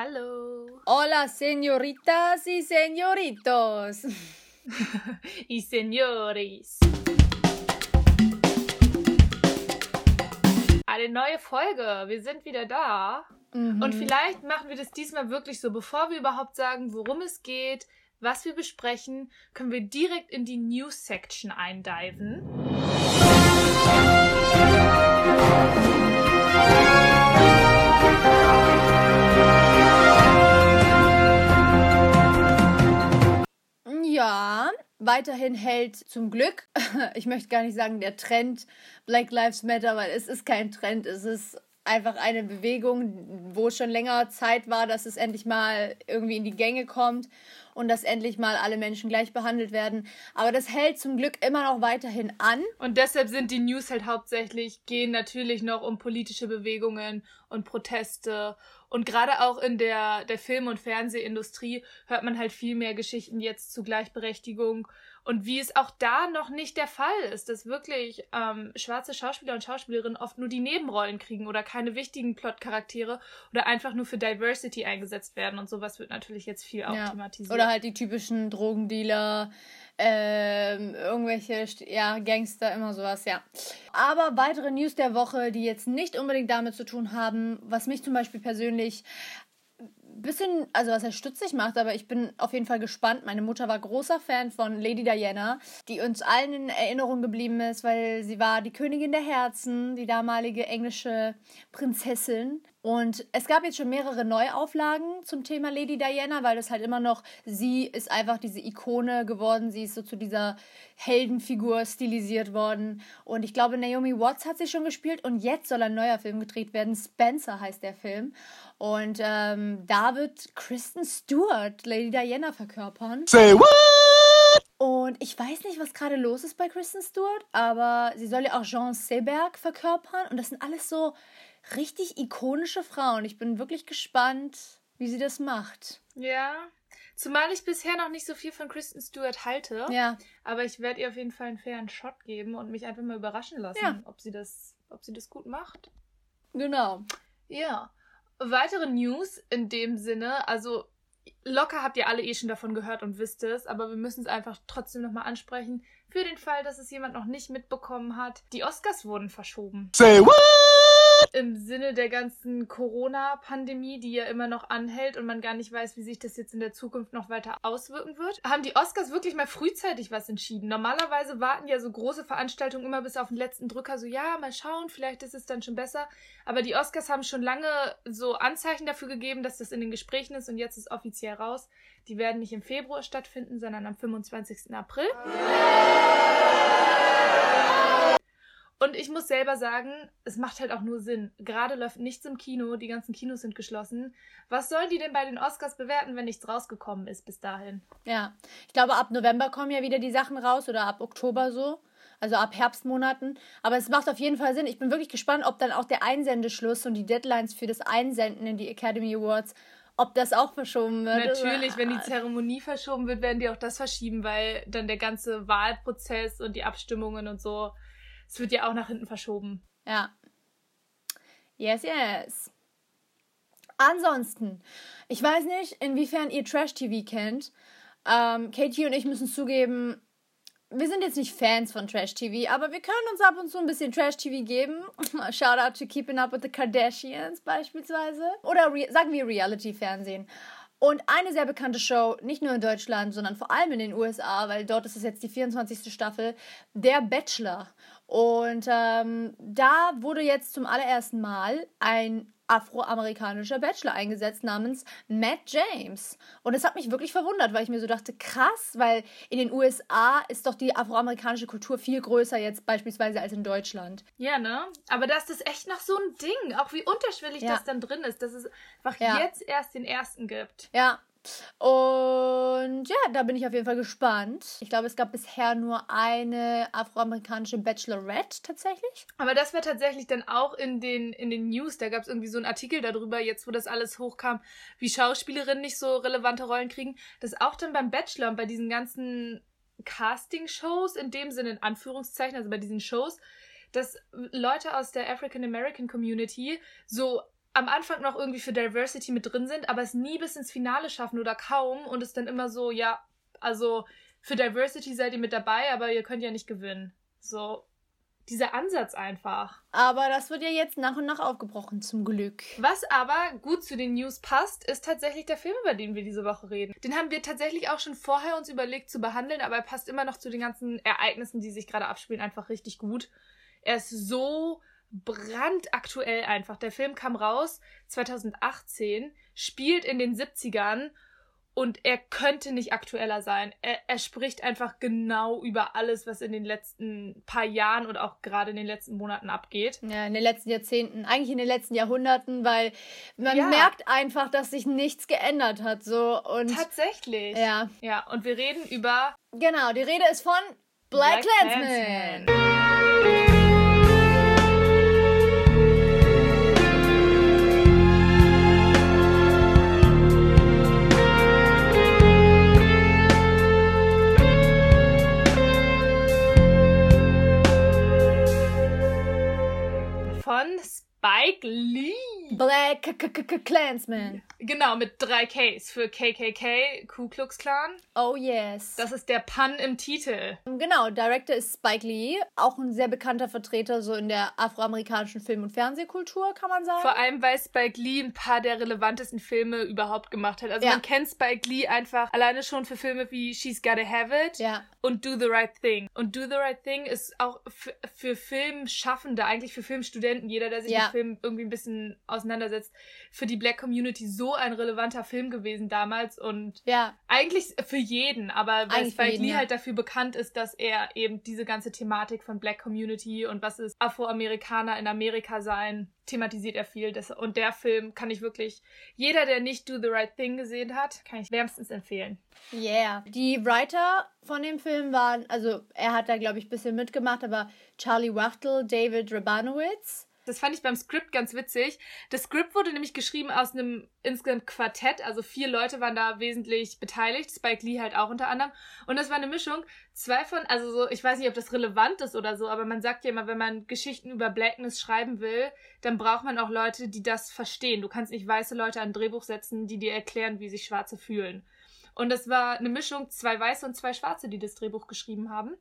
Hallo. Hola, señoritas y señoritos. y señoris. Eine neue Folge. Wir sind wieder da. Mhm. Und vielleicht machen wir das diesmal wirklich so, bevor wir überhaupt sagen, worum es geht, was wir besprechen, können wir direkt in die News-Section eindiven. Ja, weiterhin hält zum Glück, ich möchte gar nicht sagen der Trend Black Lives Matter, weil es ist kein Trend, es ist einfach eine Bewegung, wo schon länger Zeit war, dass es endlich mal irgendwie in die Gänge kommt und dass endlich mal alle Menschen gleich behandelt werden. Aber das hält zum Glück immer noch weiterhin an. Und deshalb sind die News halt hauptsächlich, gehen natürlich noch um politische Bewegungen und Proteste. Und gerade auch in der, der Film- und Fernsehindustrie hört man halt viel mehr Geschichten jetzt zu Gleichberechtigung und wie es auch da noch nicht der Fall ist, dass wirklich ähm, schwarze Schauspieler und Schauspielerinnen oft nur die Nebenrollen kriegen oder keine wichtigen Plotcharaktere oder einfach nur für Diversity eingesetzt werden und sowas wird natürlich jetzt viel auch ja. thematisiert. Oder halt die typischen Drogendealer, ähm, irgendwelche ja, Gangster, immer sowas, ja. Aber weitere News der Woche, die jetzt nicht unbedingt damit zu tun haben, was mich zum Beispiel persönlich bisschen, also was er stutzig macht, aber ich bin auf jeden Fall gespannt. Meine Mutter war großer Fan von Lady Diana, die uns allen in Erinnerung geblieben ist, weil sie war die Königin der Herzen, die damalige englische Prinzessin. Und es gab jetzt schon mehrere Neuauflagen zum Thema Lady Diana, weil das halt immer noch, sie ist einfach diese Ikone geworden, sie ist so zu dieser Heldenfigur stilisiert worden. Und ich glaube, Naomi Watts hat sie schon gespielt und jetzt soll ein neuer Film gedreht werden. Spencer heißt der Film. Und ähm, da wird Kristen Stewart Lady Diana verkörpern. Say what? Und ich weiß nicht, was gerade los ist bei Kristen Stewart, aber sie soll ja auch Jean Seberg verkörpern. Und das sind alles so richtig ikonische Frauen. Ich bin wirklich gespannt, wie sie das macht. Ja. Zumal ich bisher noch nicht so viel von Kristen Stewart halte. Ja. Aber ich werde ihr auf jeden Fall einen fairen Shot geben und mich einfach mal überraschen lassen, ja. ob sie das, ob sie das gut macht. Genau. Ja. Weitere News in dem Sinne, also locker habt ihr alle eh schon davon gehört und wisst es, aber wir müssen es einfach trotzdem nochmal ansprechen. Für den Fall, dass es jemand noch nicht mitbekommen hat, die Oscars wurden verschoben. Say what? Im Sinne der ganzen Corona-Pandemie, die ja immer noch anhält und man gar nicht weiß, wie sich das jetzt in der Zukunft noch weiter auswirken wird, haben die Oscars wirklich mal frühzeitig was entschieden. Normalerweise warten ja so große Veranstaltungen immer bis auf den letzten Drücker, so ja, mal schauen, vielleicht ist es dann schon besser. Aber die Oscars haben schon lange so Anzeichen dafür gegeben, dass das in den Gesprächen ist und jetzt ist offiziell raus. Die werden nicht im Februar stattfinden, sondern am 25. April. Und ich muss selber sagen, es macht halt auch nur Sinn. Gerade läuft nichts im Kino, die ganzen Kinos sind geschlossen. Was sollen die denn bei den Oscars bewerten, wenn nichts rausgekommen ist bis dahin? Ja, ich glaube, ab November kommen ja wieder die Sachen raus oder ab Oktober so. Also ab Herbstmonaten. Aber es macht auf jeden Fall Sinn. Ich bin wirklich gespannt, ob dann auch der Einsendeschluss und die Deadlines für das Einsenden in die Academy Awards ob das auch verschoben wird. Natürlich, wenn die Zeremonie verschoben wird, werden die auch das verschieben, weil dann der ganze Wahlprozess und die Abstimmungen und so es wird ja auch nach hinten verschoben. Ja. Yes, yes. Ansonsten, ich weiß nicht, inwiefern ihr Trash-TV kennt. Ähm, Katie und ich müssen zugeben, wir sind jetzt nicht Fans von Trash-TV, aber wir können uns ab und zu ein bisschen Trash-TV geben. Shout out to Keeping Up with the Kardashians beispielsweise. Oder sagen wir Reality-Fernsehen. Und eine sehr bekannte Show, nicht nur in Deutschland, sondern vor allem in den USA, weil dort ist es jetzt die 24. Staffel, Der Bachelor. Und ähm, da wurde jetzt zum allerersten Mal ein afroamerikanischer Bachelor eingesetzt namens Matt James. Und das hat mich wirklich verwundert, weil ich mir so dachte, krass, weil in den USA ist doch die afroamerikanische Kultur viel größer jetzt beispielsweise als in Deutschland. Ja, ne? Aber das ist echt noch so ein Ding, auch wie unterschwellig ja. das dann drin ist, dass es einfach ja. jetzt erst den ersten gibt. Ja, und ja, da bin ich auf jeden Fall gespannt. Ich glaube, es gab bisher nur eine afroamerikanische Bachelorette tatsächlich. Aber das war tatsächlich dann auch in den, in den News. Da gab es irgendwie so einen Artikel darüber, jetzt wo das alles hochkam, wie Schauspielerinnen nicht so relevante Rollen kriegen. Das auch dann beim Bachelor und bei diesen ganzen Casting-Shows, in dem Sinne in Anführungszeichen, also bei diesen Shows, dass Leute aus der African American Community so am Anfang noch irgendwie für Diversity mit drin sind, aber es nie bis ins Finale schaffen oder kaum und es dann immer so, ja, also für Diversity seid ihr mit dabei, aber ihr könnt ja nicht gewinnen. So, dieser Ansatz einfach. Aber das wird ja jetzt nach und nach aufgebrochen, zum Glück. Was aber gut zu den News passt, ist tatsächlich der Film, über den wir diese Woche reden. Den haben wir tatsächlich auch schon vorher uns überlegt zu behandeln, aber er passt immer noch zu den ganzen Ereignissen, die sich gerade abspielen, einfach richtig gut. Er ist so brandaktuell einfach. Der Film kam raus 2018, spielt in den 70ern und er könnte nicht aktueller sein. Er, er, spricht einfach genau über alles, was in den letzten paar Jahren und auch gerade in den letzten Monaten abgeht. Ja, in den letzten Jahrzehnten, eigentlich in den letzten Jahrhunderten, weil man ja. merkt einfach, dass sich nichts geändert hat. So und tatsächlich. Ja. Ja, und wir reden über. Genau, die Rede ist von Black, Black Clansman. Spike Lee. Black Clansman. Genau, mit drei Ks für KKK, Ku Klux Klan. Oh yes. Das ist der Pun im Titel. Genau, Director ist Spike Lee, auch ein sehr bekannter Vertreter so in der afroamerikanischen Film- und Fernsehkultur, kann man sagen. Vor allem, weil Spike Lee ein paar der relevantesten Filme überhaupt gemacht hat. Also ja. man kennt Spike Lee einfach alleine schon für Filme wie She's Gotta Have It ja. und Do the Right Thing. Und Do the Right Thing ist auch für Filmschaffende, eigentlich für Filmstudenten, jeder, der sich ja. mit Film irgendwie ein bisschen auseinandersetzt, für die Black Community so ein relevanter Film gewesen damals und ja. eigentlich für jeden, aber weil Spike Lee ja. halt dafür bekannt ist, dass er eben diese ganze Thematik von Black Community und was ist Afroamerikaner in Amerika sein, thematisiert er viel. Das, und der Film kann ich wirklich, jeder, der nicht Do the Right Thing gesehen hat, kann ich wärmstens empfehlen. Yeah. Die Writer von dem Film waren, also er hat da, glaube ich, ein bisschen mitgemacht, aber Charlie Wachtel, David Rabanowitz, das fand ich beim Skript ganz witzig. Das Skript wurde nämlich geschrieben aus einem insgesamt Quartett, also vier Leute waren da wesentlich beteiligt, Spike Lee halt auch unter anderem. Und das war eine Mischung. Zwei von, also so, ich weiß nicht, ob das relevant ist oder so, aber man sagt ja immer, wenn man Geschichten über Blackness schreiben will, dann braucht man auch Leute, die das verstehen. Du kannst nicht weiße Leute an ein Drehbuch setzen, die dir erklären, wie sich Schwarze fühlen. Und das war eine Mischung, zwei Weiße und zwei Schwarze, die das Drehbuch geschrieben haben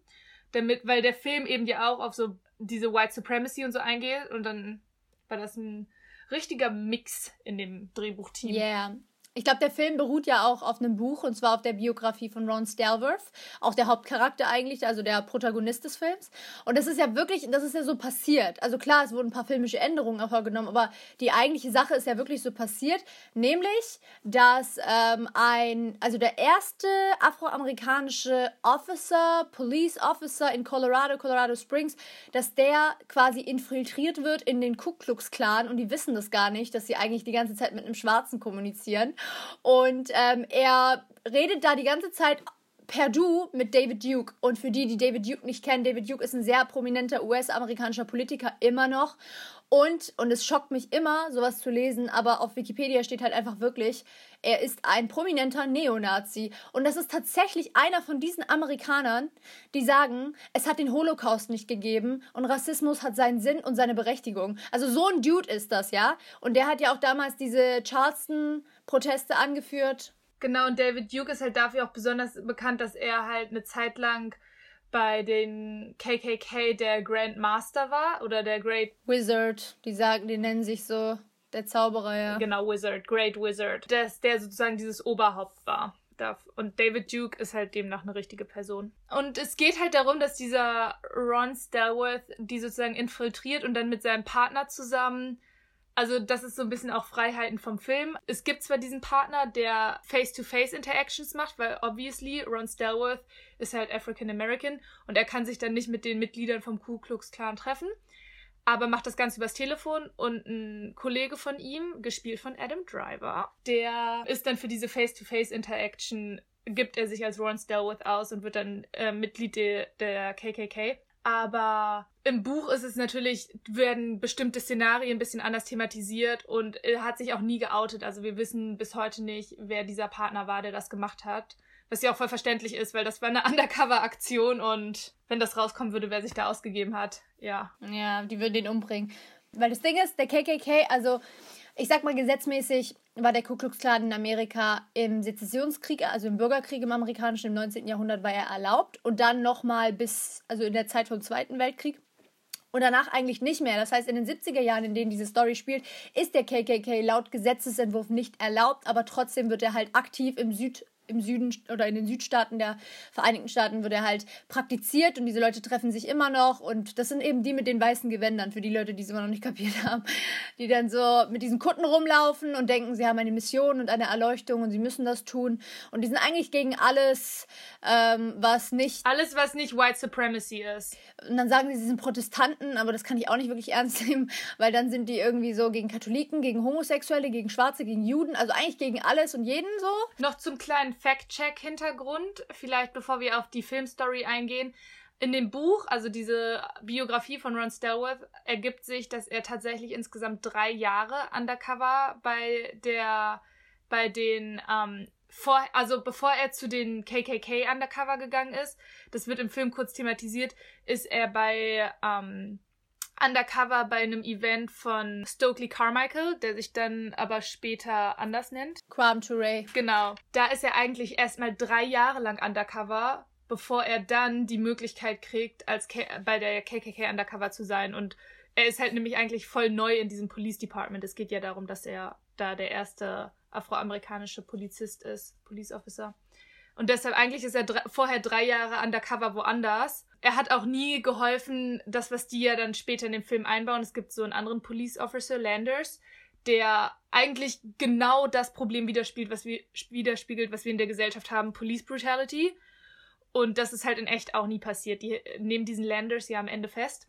damit, weil der Film eben ja auch auf so diese White Supremacy und so eingeht und dann war das ein richtiger Mix in dem Drehbuchteam. Yeah. Ich glaube, der Film beruht ja auch auf einem Buch und zwar auf der Biografie von Ron Stalworth, auch der Hauptcharakter eigentlich, also der Protagonist des Films. Und das ist ja wirklich, das ist ja so passiert. Also klar, es wurden ein paar filmische Änderungen vorgenommen, aber die eigentliche Sache ist ja wirklich so passiert, nämlich, dass ähm, ein, also der erste afroamerikanische Officer, Police Officer in Colorado, Colorado Springs, dass der quasi infiltriert wird in den Ku Klux Klan und die wissen das gar nicht, dass sie eigentlich die ganze Zeit mit einem Schwarzen kommunizieren. Und ähm, er redet da die ganze Zeit per Du mit David Duke. Und für die, die David Duke nicht kennen, David Duke ist ein sehr prominenter US-amerikanischer Politiker immer noch. Und, und es schockt mich immer, sowas zu lesen, aber auf Wikipedia steht halt einfach wirklich, er ist ein prominenter Neonazi. Und das ist tatsächlich einer von diesen Amerikanern, die sagen, es hat den Holocaust nicht gegeben und Rassismus hat seinen Sinn und seine Berechtigung. Also so ein Dude ist das, ja. Und der hat ja auch damals diese Charleston-Proteste angeführt. Genau, und David Duke ist halt dafür auch besonders bekannt, dass er halt eine Zeit lang bei den KKK der Grand Master war oder der Great Wizard. Die sagen, die nennen sich so der Zauberer, ja. Genau, Wizard, Great Wizard. Dass der sozusagen dieses Oberhaupt war. Und David Duke ist halt demnach eine richtige Person. Und es geht halt darum, dass dieser Ron Stalworth die sozusagen infiltriert und dann mit seinem Partner zusammen also das ist so ein bisschen auch Freiheiten vom Film. Es gibt zwar diesen Partner, der Face-to-Face-Interactions macht, weil obviously Ron Stalworth ist halt African American und er kann sich dann nicht mit den Mitgliedern vom Ku Klux Klan treffen, aber macht das Ganze übers Telefon und ein Kollege von ihm, gespielt von Adam Driver, der ist dann für diese Face-to-Face-Interaction gibt er sich als Ron Stalworth aus und wird dann äh, Mitglied de, der KKK. Aber im Buch ist es natürlich, werden bestimmte Szenarien ein bisschen anders thematisiert und er hat sich auch nie geoutet. Also wir wissen bis heute nicht, wer dieser Partner war, der das gemacht hat. Was ja auch voll verständlich ist, weil das war eine Undercover-Aktion und wenn das rauskommen würde, wer sich da ausgegeben hat, ja. Ja, die würden den umbringen. Weil das Ding ist, der KKK, also ich sag mal, gesetzmäßig war der Ku Klux Klan in Amerika im Sezessionskrieg, also im Bürgerkrieg im amerikanischen, im 19. Jahrhundert war er erlaubt und dann nochmal bis, also in der Zeit vom Zweiten Weltkrieg und danach eigentlich nicht mehr. Das heißt, in den 70er Jahren, in denen diese Story spielt, ist der KKK laut Gesetzesentwurf nicht erlaubt, aber trotzdem wird er halt aktiv im Süd im Süden oder in den Südstaaten der Vereinigten Staaten wird er halt praktiziert und diese Leute treffen sich immer noch und das sind eben die mit den weißen Gewändern, für die Leute, die es immer noch nicht kapiert haben, die dann so mit diesen Kutten rumlaufen und denken, sie haben eine Mission und eine Erleuchtung und sie müssen das tun und die sind eigentlich gegen alles, ähm, was nicht... Alles, was nicht White Supremacy ist. Und dann sagen sie, sie sind Protestanten, aber das kann ich auch nicht wirklich ernst nehmen, weil dann sind die irgendwie so gegen Katholiken, gegen Homosexuelle, gegen Schwarze, gegen Juden, also eigentlich gegen alles und jeden so. Noch zum kleinen Fact-Check-Hintergrund, vielleicht bevor wir auf die Filmstory eingehen. In dem Buch, also diese Biografie von Ron Stelworth, ergibt sich, dass er tatsächlich insgesamt drei Jahre undercover bei der, bei den, ähm, vor, also bevor er zu den KKK undercover gegangen ist, das wird im Film kurz thematisiert, ist er bei, ähm, undercover bei einem Event von Stokely Carmichael, der sich dann aber später anders nennt. Kwame Ture. Genau. Da ist er eigentlich erstmal drei Jahre lang undercover, bevor er dann die Möglichkeit kriegt, als K bei der KKK undercover zu sein. Und er ist halt nämlich eigentlich voll neu in diesem Police Department. Es geht ja darum, dass er da der erste afroamerikanische Polizist ist, Police Officer. Und deshalb eigentlich ist er dr vorher drei Jahre undercover woanders. Er hat auch nie geholfen, das, was die ja dann später in dem Film einbauen. Es gibt so einen anderen Police Officer, Landers, der eigentlich genau das Problem widerspiegelt, was wir, widerspiegelt, was wir in der Gesellschaft haben, Police Brutality. Und das ist halt in echt auch nie passiert. Die nehmen diesen Landers ja am Ende fest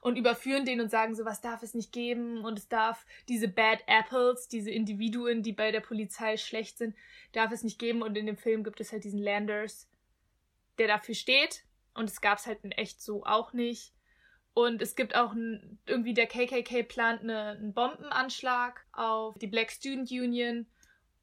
und überführen den und sagen so, was darf es nicht geben und es darf diese Bad Apples, diese Individuen, die bei der Polizei schlecht sind, darf es nicht geben und in dem Film gibt es halt diesen Landers, der dafür steht und es gab es halt in echt so auch nicht. Und es gibt auch ein, irgendwie der KKK plant eine, einen Bombenanschlag auf die Black Student Union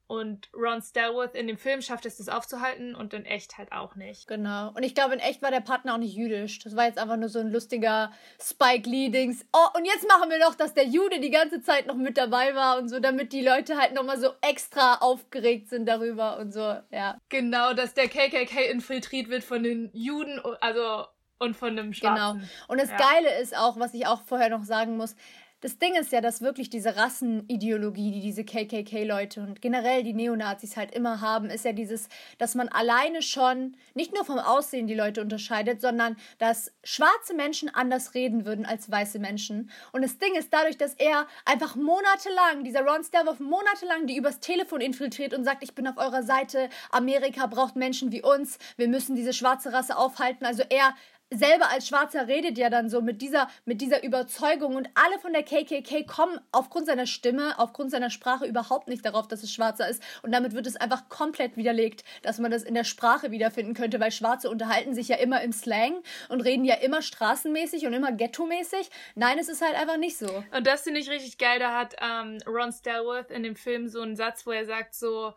und Ron Stelworth in dem Film schafft es, das aufzuhalten und in echt halt auch nicht. Genau. Und ich glaube, in echt war der Partner auch nicht jüdisch. Das war jetzt einfach nur so ein lustiger Spike Lee-Dings. Oh, und jetzt machen wir noch, dass der Jude die ganze Zeit noch mit dabei war und so, damit die Leute halt nochmal so extra aufgeregt sind darüber und so, ja. Genau, dass der KKK infiltriert wird von den Juden, also und von einem Schwarzen. Genau. Und das ja. Geile ist auch, was ich auch vorher noch sagen muss, das Ding ist ja, dass wirklich diese Rassenideologie, die diese KKK-Leute und generell die Neonazis halt immer haben, ist ja dieses, dass man alleine schon nicht nur vom Aussehen die Leute unterscheidet, sondern dass schwarze Menschen anders reden würden als weiße Menschen. Und das Ding ist dadurch, dass er einfach monatelang, dieser Ron Stelwoff monatelang die übers Telefon infiltriert und sagt, ich bin auf eurer Seite, Amerika braucht Menschen wie uns, wir müssen diese schwarze Rasse aufhalten. Also er selber als Schwarzer redet ja dann so mit dieser, mit dieser Überzeugung und alle von der KKK kommen aufgrund seiner Stimme, aufgrund seiner Sprache überhaupt nicht darauf, dass es Schwarzer ist und damit wird es einfach komplett widerlegt, dass man das in der Sprache wiederfinden könnte, weil Schwarze unterhalten sich ja immer im Slang und reden ja immer straßenmäßig und immer ghetto-mäßig. Nein, es ist halt einfach nicht so. Und das finde ich richtig geil, da hat ähm, Ron Stelworth in dem Film so einen Satz, wo er sagt so,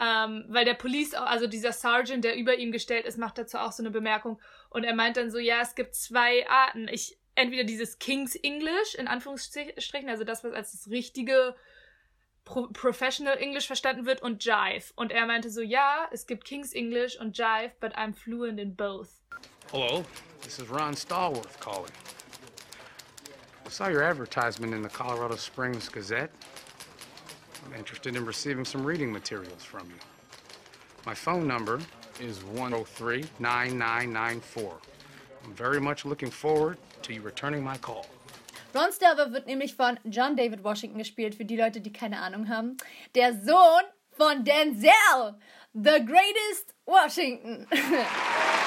ähm, weil der Police, also dieser Sergeant, der über ihm gestellt ist, macht dazu auch so eine Bemerkung. Und er meint dann so, ja, es gibt zwei Arten. Ich, entweder dieses King's English, in Anführungsstrichen, also das, was als das richtige Pro Professional English verstanden wird, und Jive. Und er meinte so, ja, es gibt King's English und Jive, but I'm fluent in both. Hello, this is Ron Stallworth calling. I saw your advertisement in the Colorado Springs Gazette. I'm interested in receiving some reading materials from you. My phone number is 103 9994. I'm very much looking forward to you returning my call. Ron Stelver wird nämlich von John David Washington gespielt, für die Leute, die keine Ahnung haben. Der Sohn von Denzel, the greatest Washington.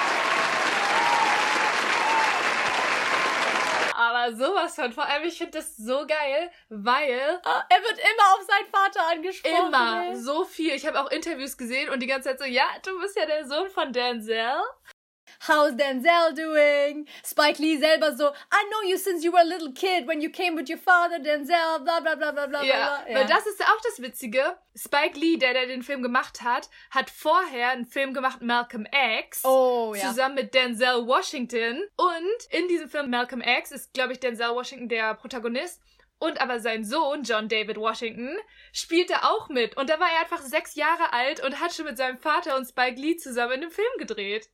aber sowas von. Vor allem, ich finde das so geil, weil. Ah, er wird immer auf seinen Vater angesprochen. Immer. So viel. Ich habe auch Interviews gesehen und die ganze Zeit so, ja, du bist ja der Sohn von Denzel. How's Denzel doing? Spike Lee selber so, I know you since you were a little kid when you came with your father, Denzel, bla bla bla bla bla. Ja, ja. weil das ist auch das Witzige. Spike Lee, der, der den Film gemacht hat, hat vorher einen Film gemacht, Malcolm X. Oh, ja. Zusammen mit Denzel Washington. Und in diesem Film Malcolm X ist, glaube ich, Denzel Washington der Protagonist. Und aber sein Sohn, John David Washington, spielte auch mit. Und da war er einfach sechs Jahre alt und hat schon mit seinem Vater und Spike Lee zusammen in dem Film gedreht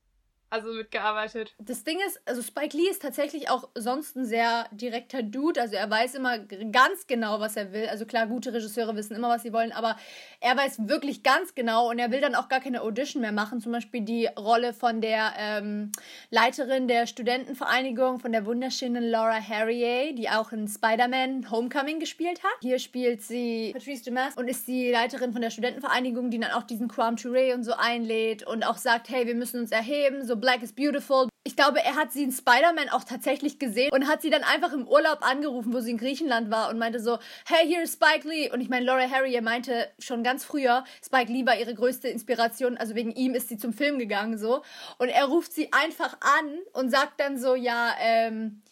also mitgearbeitet. Das Ding ist, also Spike Lee ist tatsächlich auch sonst ein sehr direkter Dude. Also er weiß immer ganz genau, was er will. Also klar, gute Regisseure wissen immer, was sie wollen, aber er weiß wirklich ganz genau und er will dann auch gar keine Audition mehr machen. Zum Beispiel die Rolle von der ähm, Leiterin der Studentenvereinigung, von der wunderschönen Laura Harrier, die auch in Spider-Man Homecoming gespielt hat. Hier spielt sie Patrice Dumas und ist die Leiterin von der Studentenvereinigung, die dann auch diesen Quam Touré und so einlädt und auch sagt, hey, wir müssen uns erheben, so Black is Beautiful. Ich glaube, er hat sie in Spider-Man auch tatsächlich gesehen und hat sie dann einfach im Urlaub angerufen, wo sie in Griechenland war und meinte so, hey, hier ist Spike Lee. Und ich meine, Laura Harrier meinte schon ganz früher, Spike Lee war ihre größte Inspiration, also wegen ihm ist sie zum Film gegangen so. Und er ruft sie einfach an und sagt dann so, ja, ähm,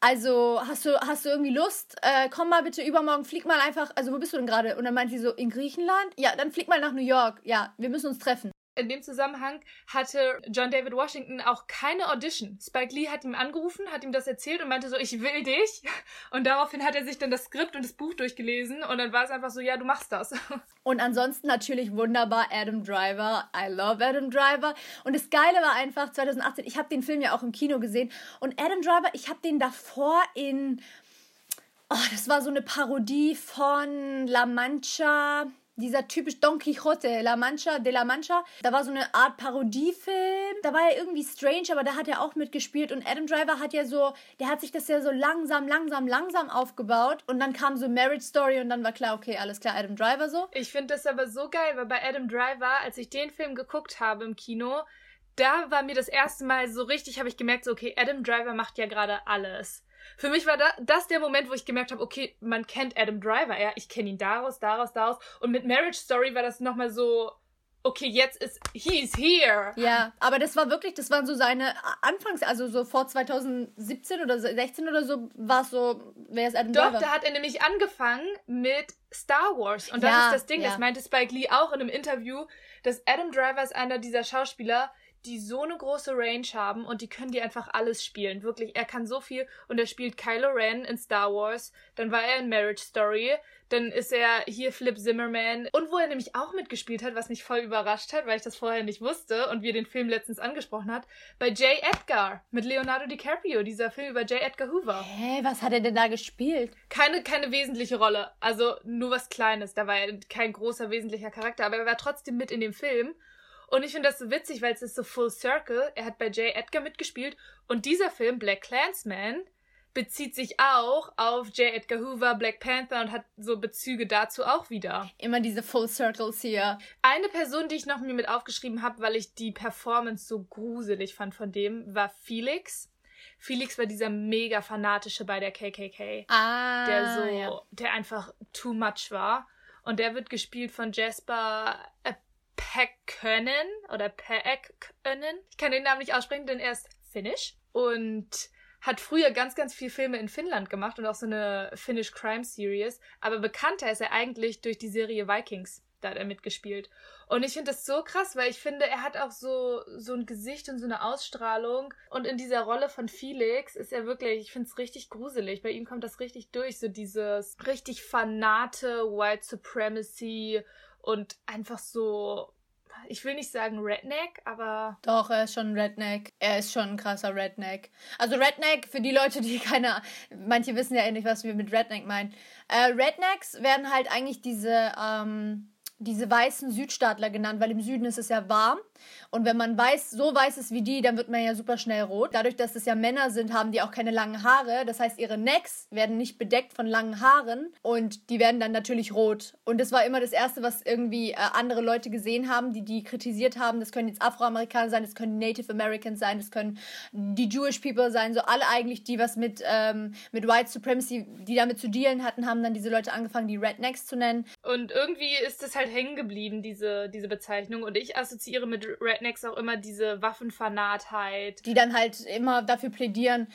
also hast du, hast du irgendwie Lust? Äh, komm mal bitte übermorgen, flieg mal einfach. Also wo bist du denn gerade? Und dann meint sie so, in Griechenland? Ja, dann flieg mal nach New York. Ja, wir müssen uns treffen. In dem Zusammenhang hatte John David Washington auch keine Audition. Spike Lee hat ihm angerufen, hat ihm das erzählt und meinte so, ich will dich. Und daraufhin hat er sich dann das Skript und das Buch durchgelesen und dann war es einfach so, ja, du machst das. Und ansonsten natürlich wunderbar Adam Driver. I love Adam Driver. Und das Geile war einfach 2018, ich habe den Film ja auch im Kino gesehen und Adam Driver, ich habe den davor in Oh, das war so eine Parodie von La Mancha dieser typisch Don Quixote, La Mancha, de la Mancha. Da war so eine Art Parodiefilm. Da war er irgendwie strange, aber da hat er auch mitgespielt. Und Adam Driver hat ja so, der hat sich das ja so langsam, langsam, langsam aufgebaut. Und dann kam so Marriage Story und dann war klar, okay, alles klar, Adam Driver so. Ich finde das aber so geil, weil bei Adam Driver, als ich den Film geguckt habe im Kino, da war mir das erste Mal so richtig, habe ich gemerkt, so, okay, Adam Driver macht ja gerade alles. Für mich war das der Moment, wo ich gemerkt habe, okay, man kennt Adam Driver, ja, ich kenne ihn daraus, daraus, daraus. Und mit Marriage Story war das nochmal so, okay, jetzt ist, he's here. Ja, aber das war wirklich, das waren so seine Anfangs, also so vor 2017 oder 16 oder so, war es so, wer ist Adam Doch, Driver? da hat er nämlich angefangen mit Star Wars. Und das ja, ist das Ding, ja. das meinte Spike Lee auch in einem Interview, dass Adam Driver ist einer dieser Schauspieler, die so eine große Range haben und die können die einfach alles spielen. Wirklich, er kann so viel und er spielt Kylo Ren in Star Wars, dann war er in Marriage Story, dann ist er hier Flip Zimmerman und wo er nämlich auch mitgespielt hat, was mich voll überrascht hat, weil ich das vorher nicht wusste und wir den Film letztens angesprochen hat, bei J. Edgar mit Leonardo DiCaprio, dieser Film über J. Edgar Hoover. Hä, was hat er denn da gespielt? Keine, keine wesentliche Rolle, also nur was Kleines, da war er kein großer wesentlicher Charakter, aber er war trotzdem mit in dem Film und ich finde das so witzig, weil es ist so full circle. Er hat bei J. Edgar mitgespielt und dieser Film, Black Clansman, bezieht sich auch auf J. Edgar Hoover, Black Panther und hat so Bezüge dazu auch wieder. Immer diese Full Circles hier. Eine Person, die ich noch mir mit aufgeschrieben habe, weil ich die Performance so gruselig fand von dem, war Felix. Felix war dieser mega fanatische bei der KKK. Ah. Der so, ja. der einfach too much war. Und der wird gespielt von Jasper Pekkönen oder Pekkönen. Ich kann den Namen nicht aussprechen, denn er ist Finnisch und hat früher ganz, ganz viel Filme in Finnland gemacht und auch so eine Finnish Crime Series. Aber bekannter ist er eigentlich durch die Serie Vikings. Da hat er mitgespielt. Und ich finde das so krass, weil ich finde, er hat auch so, so ein Gesicht und so eine Ausstrahlung. Und in dieser Rolle von Felix ist er wirklich, ich finde es richtig gruselig. Bei ihm kommt das richtig durch. So dieses richtig fanate White Supremacy und einfach so, ich will nicht sagen Redneck, aber. Doch, er ist schon Redneck. Er ist schon ein krasser Redneck. Also Redneck, für die Leute, die keine, manche wissen ja eh nicht, was wir mit Redneck meinen. Äh, Rednecks werden halt eigentlich diese, ähm, diese weißen Südstaatler genannt, weil im Süden ist es ja warm. Und wenn man weiß, so weiß ist wie die, dann wird man ja super schnell rot. Dadurch, dass es ja Männer sind, haben die auch keine langen Haare. Das heißt, ihre Necks werden nicht bedeckt von langen Haaren und die werden dann natürlich rot. Und das war immer das Erste, was irgendwie äh, andere Leute gesehen haben, die die kritisiert haben. Das können jetzt Afroamerikaner sein, das können Native Americans sein, das können die Jewish People sein. So alle eigentlich, die was mit, ähm, mit White Supremacy, die damit zu dealen hatten, haben dann diese Leute angefangen, die Rednecks zu nennen. Und irgendwie ist das halt hängen geblieben, diese, diese Bezeichnung. Und ich assoziiere mit Rednecks auch immer diese Waffenfanatheit. Die dann halt immer dafür plädieren,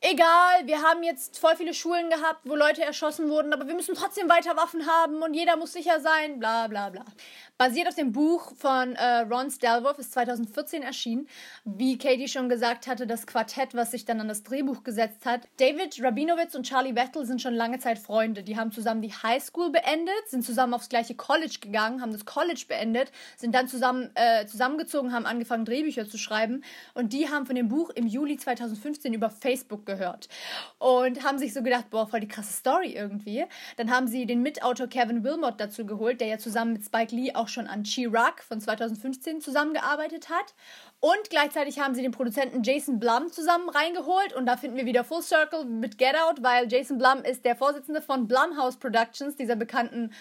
egal, wir haben jetzt voll viele Schulen gehabt, wo Leute erschossen wurden, aber wir müssen trotzdem weiter Waffen haben und jeder muss sicher sein, bla bla bla. Basiert auf dem Buch von äh, Ron Stelworth, ist 2014 erschienen. Wie Katie schon gesagt hatte, das Quartett, was sich dann an das Drehbuch gesetzt hat. David Rabinowitz und Charlie Battle sind schon lange Zeit Freunde. Die haben zusammen die Highschool beendet, sind zusammen aufs gleiche College gegangen, haben das College beendet, sind dann zusammen äh, zusammengezogen, haben angefangen Drehbücher zu schreiben und die haben von dem Buch im Juli 2015 über Facebook gehört und haben sich so gedacht, boah, voll die krasse Story irgendwie. Dann haben sie den Mitautor Kevin Wilmot dazu geholt, der ja zusammen mit Spike Lee auch schon an She-Rock von 2015 zusammengearbeitet hat. Und gleichzeitig haben sie den Produzenten Jason Blum zusammen reingeholt. Und da finden wir wieder Full Circle mit Get Out, weil Jason Blum ist der Vorsitzende von Blumhouse Productions, dieser bekannten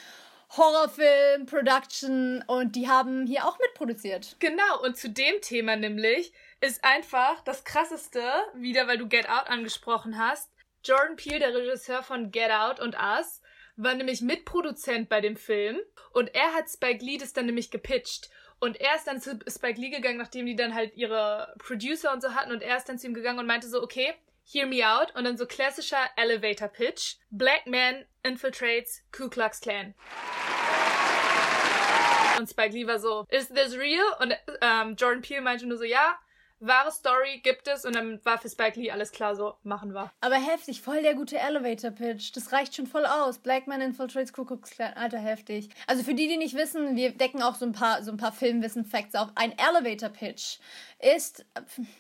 Horrorfilm-Production. Und die haben hier auch mitproduziert. Genau, und zu dem Thema nämlich ist einfach das Krasseste, wieder weil du Get Out angesprochen hast. Jordan Peele, der Regisseur von Get Out und Us, war nämlich Mitproduzent bei dem Film und er hat Spike Lee das dann nämlich gepitcht. Und er ist dann zu Spike Lee gegangen, nachdem die dann halt ihre Producer und so hatten und er ist dann zu ihm gegangen und meinte so, okay, hear me out und dann so klassischer Elevator Pitch. Black man infiltrates Ku Klux Klan. Und Spike Lee war so, is this real? Und ähm, Jordan Peele meinte nur so, ja, wahre Story gibt es und dann war für Spike Lee alles klar, so machen wir. Aber heftig, voll der gute Elevator-Pitch. Das reicht schon voll aus. Black Man infiltrates Ku Klux Klan. Alter, heftig. Also für die, die nicht wissen, wir decken auch so ein paar, so ein paar Filmwissen-Facts auf. Ein Elevator-Pitch ist,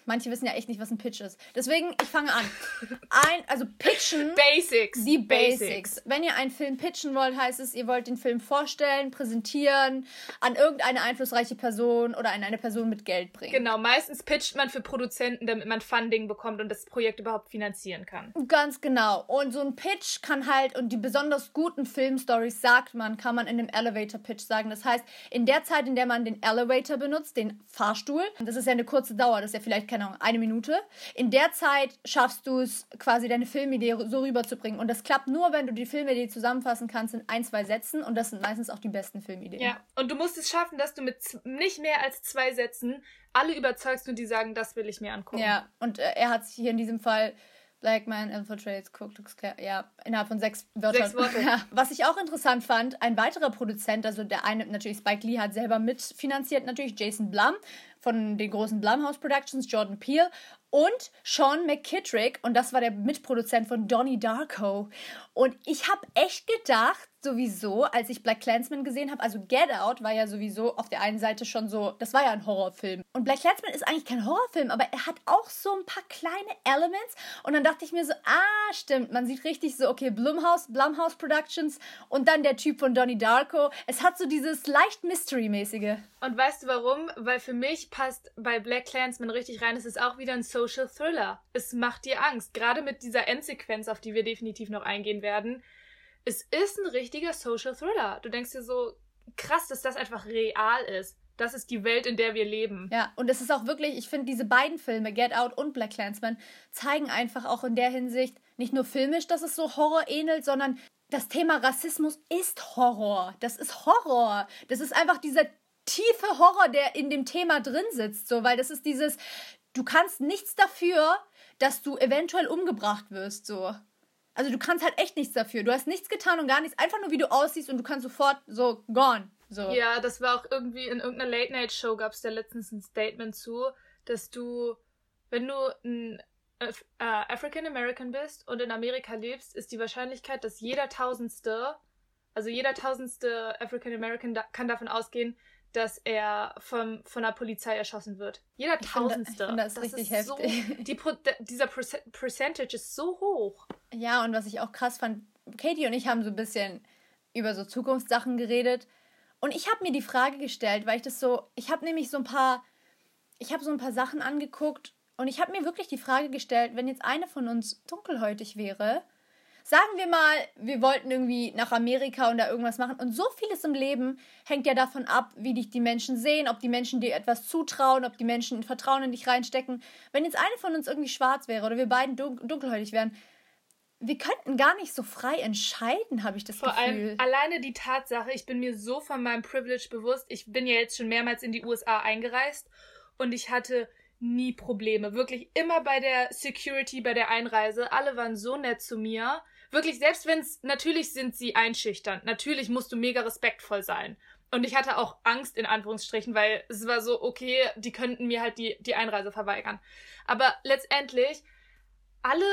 manche wissen ja echt nicht, was ein Pitch ist. Deswegen, ich fange an. Ein, also pitchen. Basics. Die Basics. Basics. Wenn ihr einen Film pitchen wollt, heißt es, ihr wollt den Film vorstellen, präsentieren, an irgendeine einflussreiche Person oder an eine Person mit Geld bringen. Genau, meistens pitcht man für Produzenten, damit man Funding bekommt und das Projekt überhaupt finanzieren kann. Ganz genau. Und so ein Pitch kann halt, und die besonders guten Filmstories sagt man, kann man in einem Elevator-Pitch sagen. Das heißt, in der Zeit, in der man den Elevator benutzt, den Fahrstuhl, das ist ja eine kurze Dauer, das ist ja vielleicht, keine Ahnung, eine Minute. In der Zeit schaffst du es, quasi deine Filmidee so rüberzubringen. Und das klappt nur, wenn du die Filmidee zusammenfassen kannst in ein, zwei Sätzen. Und das sind meistens auch die besten Filmideen. Ja, und du musst es schaffen, dass du mit nicht mehr als zwei Sätzen alle überzeugst und die sagen, das will ich mir angucken. Ja, und äh, er hat sich hier in diesem Fall Black Man infiltrates Ku Klux Klan. Ja, innerhalb von sechs Wörtern. Sechs Worte. Ja. Was ich auch interessant fand, ein weiterer Produzent, also der eine, natürlich Spike Lee hat selber mitfinanziert, natürlich Jason Blum von den großen Blumhouse Productions, Jordan Peele und Sean McKittrick und das war der Mitproduzent von Donnie Darko. Und ich habe echt gedacht, sowieso, als ich Black Clansman gesehen habe, also Get Out war ja sowieso auf der einen Seite schon so, das war ja ein Horrorfilm. Und Black Clansman ist eigentlich kein Horrorfilm, aber er hat auch so ein paar kleine Elements. Und dann dachte ich mir so, ah, stimmt, man sieht richtig so, okay, Blumhouse, Blumhouse Productions und dann der Typ von Donnie Darko. Es hat so dieses leicht Mystery-mäßige. Und weißt du warum? Weil für mich passt bei Black Clansman richtig rein, es ist auch wieder ein Social Thriller. Es macht dir Angst. Gerade mit dieser Endsequenz, auf die wir definitiv noch eingehen werden. Es ist ein richtiger Social Thriller. Du denkst dir so, krass, dass das einfach real ist. Das ist die Welt, in der wir leben. Ja, und es ist auch wirklich, ich finde, diese beiden Filme, Get Out und Black Clansman, zeigen einfach auch in der Hinsicht nicht nur filmisch, dass es so Horror ähnelt, sondern das Thema Rassismus ist Horror. Das ist Horror. Das ist einfach dieser tiefe Horror, der in dem Thema drin sitzt, so, weil das ist dieses, du kannst nichts dafür, dass du eventuell umgebracht wirst, so. Also du kannst halt echt nichts dafür. Du hast nichts getan und gar nichts. Einfach nur, wie du aussiehst und du kannst sofort so gone. So. Ja, das war auch irgendwie in irgendeiner Late-Night-Show gab es da letztens ein Statement zu, dass du, wenn du ein äh, African American bist und in Amerika lebst, ist die Wahrscheinlichkeit, dass jeder Tausendste, also jeder Tausendste African American da, kann davon ausgehen, dass er vom, von der Polizei erschossen wird. Jeder Tausendste. Ich finde, das, das richtig ist heftig. So, die Pro, dieser Percentage ist so hoch. Ja, und was ich auch krass fand, Katie und ich haben so ein bisschen über so Zukunftssachen geredet. Und ich habe mir die Frage gestellt, weil ich das so, ich habe nämlich so ein paar, ich habe so ein paar Sachen angeguckt und ich habe mir wirklich die Frage gestellt, wenn jetzt eine von uns dunkelhäutig wäre, Sagen wir mal, wir wollten irgendwie nach Amerika und da irgendwas machen. Und so vieles im Leben hängt ja davon ab, wie dich die Menschen sehen, ob die Menschen dir etwas zutrauen, ob die Menschen Vertrauen in dich reinstecken. Wenn jetzt eine von uns irgendwie schwarz wäre oder wir beiden dun dunkelhäutig wären, wir könnten gar nicht so frei entscheiden, habe ich das Vor Gefühl. Allem, alleine die Tatsache, ich bin mir so von meinem Privilege bewusst. Ich bin ja jetzt schon mehrmals in die USA eingereist und ich hatte nie Probleme. Wirklich immer bei der Security, bei der Einreise. Alle waren so nett zu mir. Wirklich, selbst wenn es, natürlich sind sie einschüchternd. Natürlich musst du mega respektvoll sein. Und ich hatte auch Angst, in Anführungsstrichen, weil es war so, okay, die könnten mir halt die, die Einreise verweigern. Aber letztendlich, alle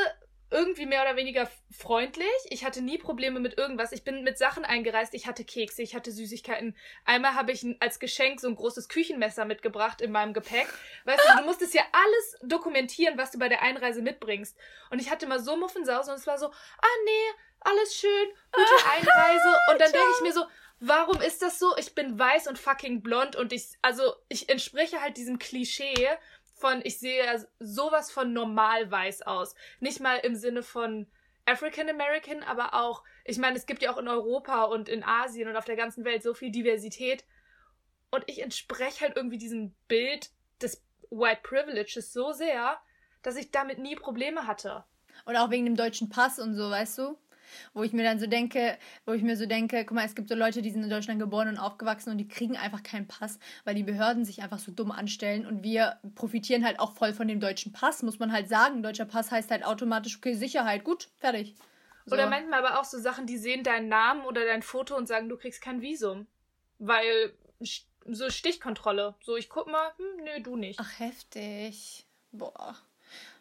irgendwie mehr oder weniger freundlich. Ich hatte nie Probleme mit irgendwas. Ich bin mit Sachen eingereist. Ich hatte Kekse, ich hatte Süßigkeiten. Einmal habe ich als Geschenk so ein großes Küchenmesser mitgebracht in meinem Gepäck. Weißt du, du musstest ja alles dokumentieren, was du bei der Einreise mitbringst. Und ich hatte mal so Muffensausen und es war so, ah nee, alles schön, gute Einreise. Und dann denke ich mir so, warum ist das so? Ich bin weiß und fucking blond und ich, also ich entspreche halt diesem Klischee von, ich sehe sowas von normal weiß aus. Nicht mal im Sinne von African American, aber auch, ich meine, es gibt ja auch in Europa und in Asien und auf der ganzen Welt so viel Diversität. Und ich entspreche halt irgendwie diesem Bild des White Privileges so sehr, dass ich damit nie Probleme hatte. Und auch wegen dem deutschen Pass und so, weißt du? Wo ich mir dann so denke, wo ich mir so denke, guck mal, es gibt so Leute, die sind in Deutschland geboren und aufgewachsen und die kriegen einfach keinen Pass, weil die Behörden sich einfach so dumm anstellen und wir profitieren halt auch voll von dem deutschen Pass, muss man halt sagen. Deutscher Pass heißt halt automatisch, okay, Sicherheit, gut, fertig. So. Oder manchmal aber auch so Sachen, die sehen deinen Namen oder dein Foto und sagen, du kriegst kein Visum. Weil so Stichkontrolle. So, ich guck mal, hm, nö, du nicht. Ach, heftig. Boah.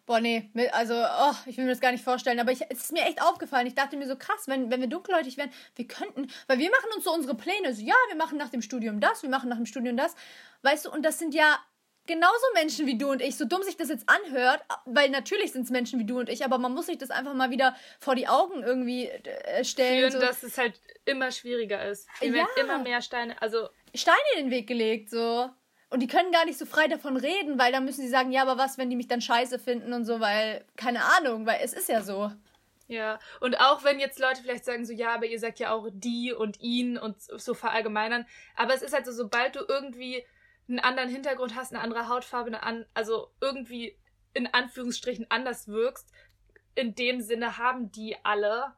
Boah, nee, also, oh, ich will mir das gar nicht vorstellen. Aber ich, es ist mir echt aufgefallen. Ich dachte mir so, krass, wenn, wenn wir dunkelhäutig wären, wir könnten, weil wir machen uns so unsere Pläne. So, ja, wir machen nach dem Studium das, wir machen nach dem Studium das. Weißt du, und das sind ja genauso Menschen wie du und ich, so dumm sich das jetzt anhört, weil natürlich sind es Menschen wie du und ich, aber man muss sich das einfach mal wieder vor die Augen irgendwie äh, stellen. Führen, so. dass es halt immer schwieriger ist. Hier ja. immer mehr Steine, also. Steine in den Weg gelegt, so. Und die können gar nicht so frei davon reden, weil dann müssen sie sagen, ja, aber was, wenn die mich dann scheiße finden und so, weil, keine Ahnung, weil es ist ja so. Ja, und auch wenn jetzt Leute vielleicht sagen so, ja, aber ihr sagt ja auch die und ihn und so verallgemeinern, aber es ist halt so, sobald du irgendwie einen anderen Hintergrund hast, eine andere Hautfarbe, eine an, also irgendwie in Anführungsstrichen anders wirkst, in dem Sinne haben die alle,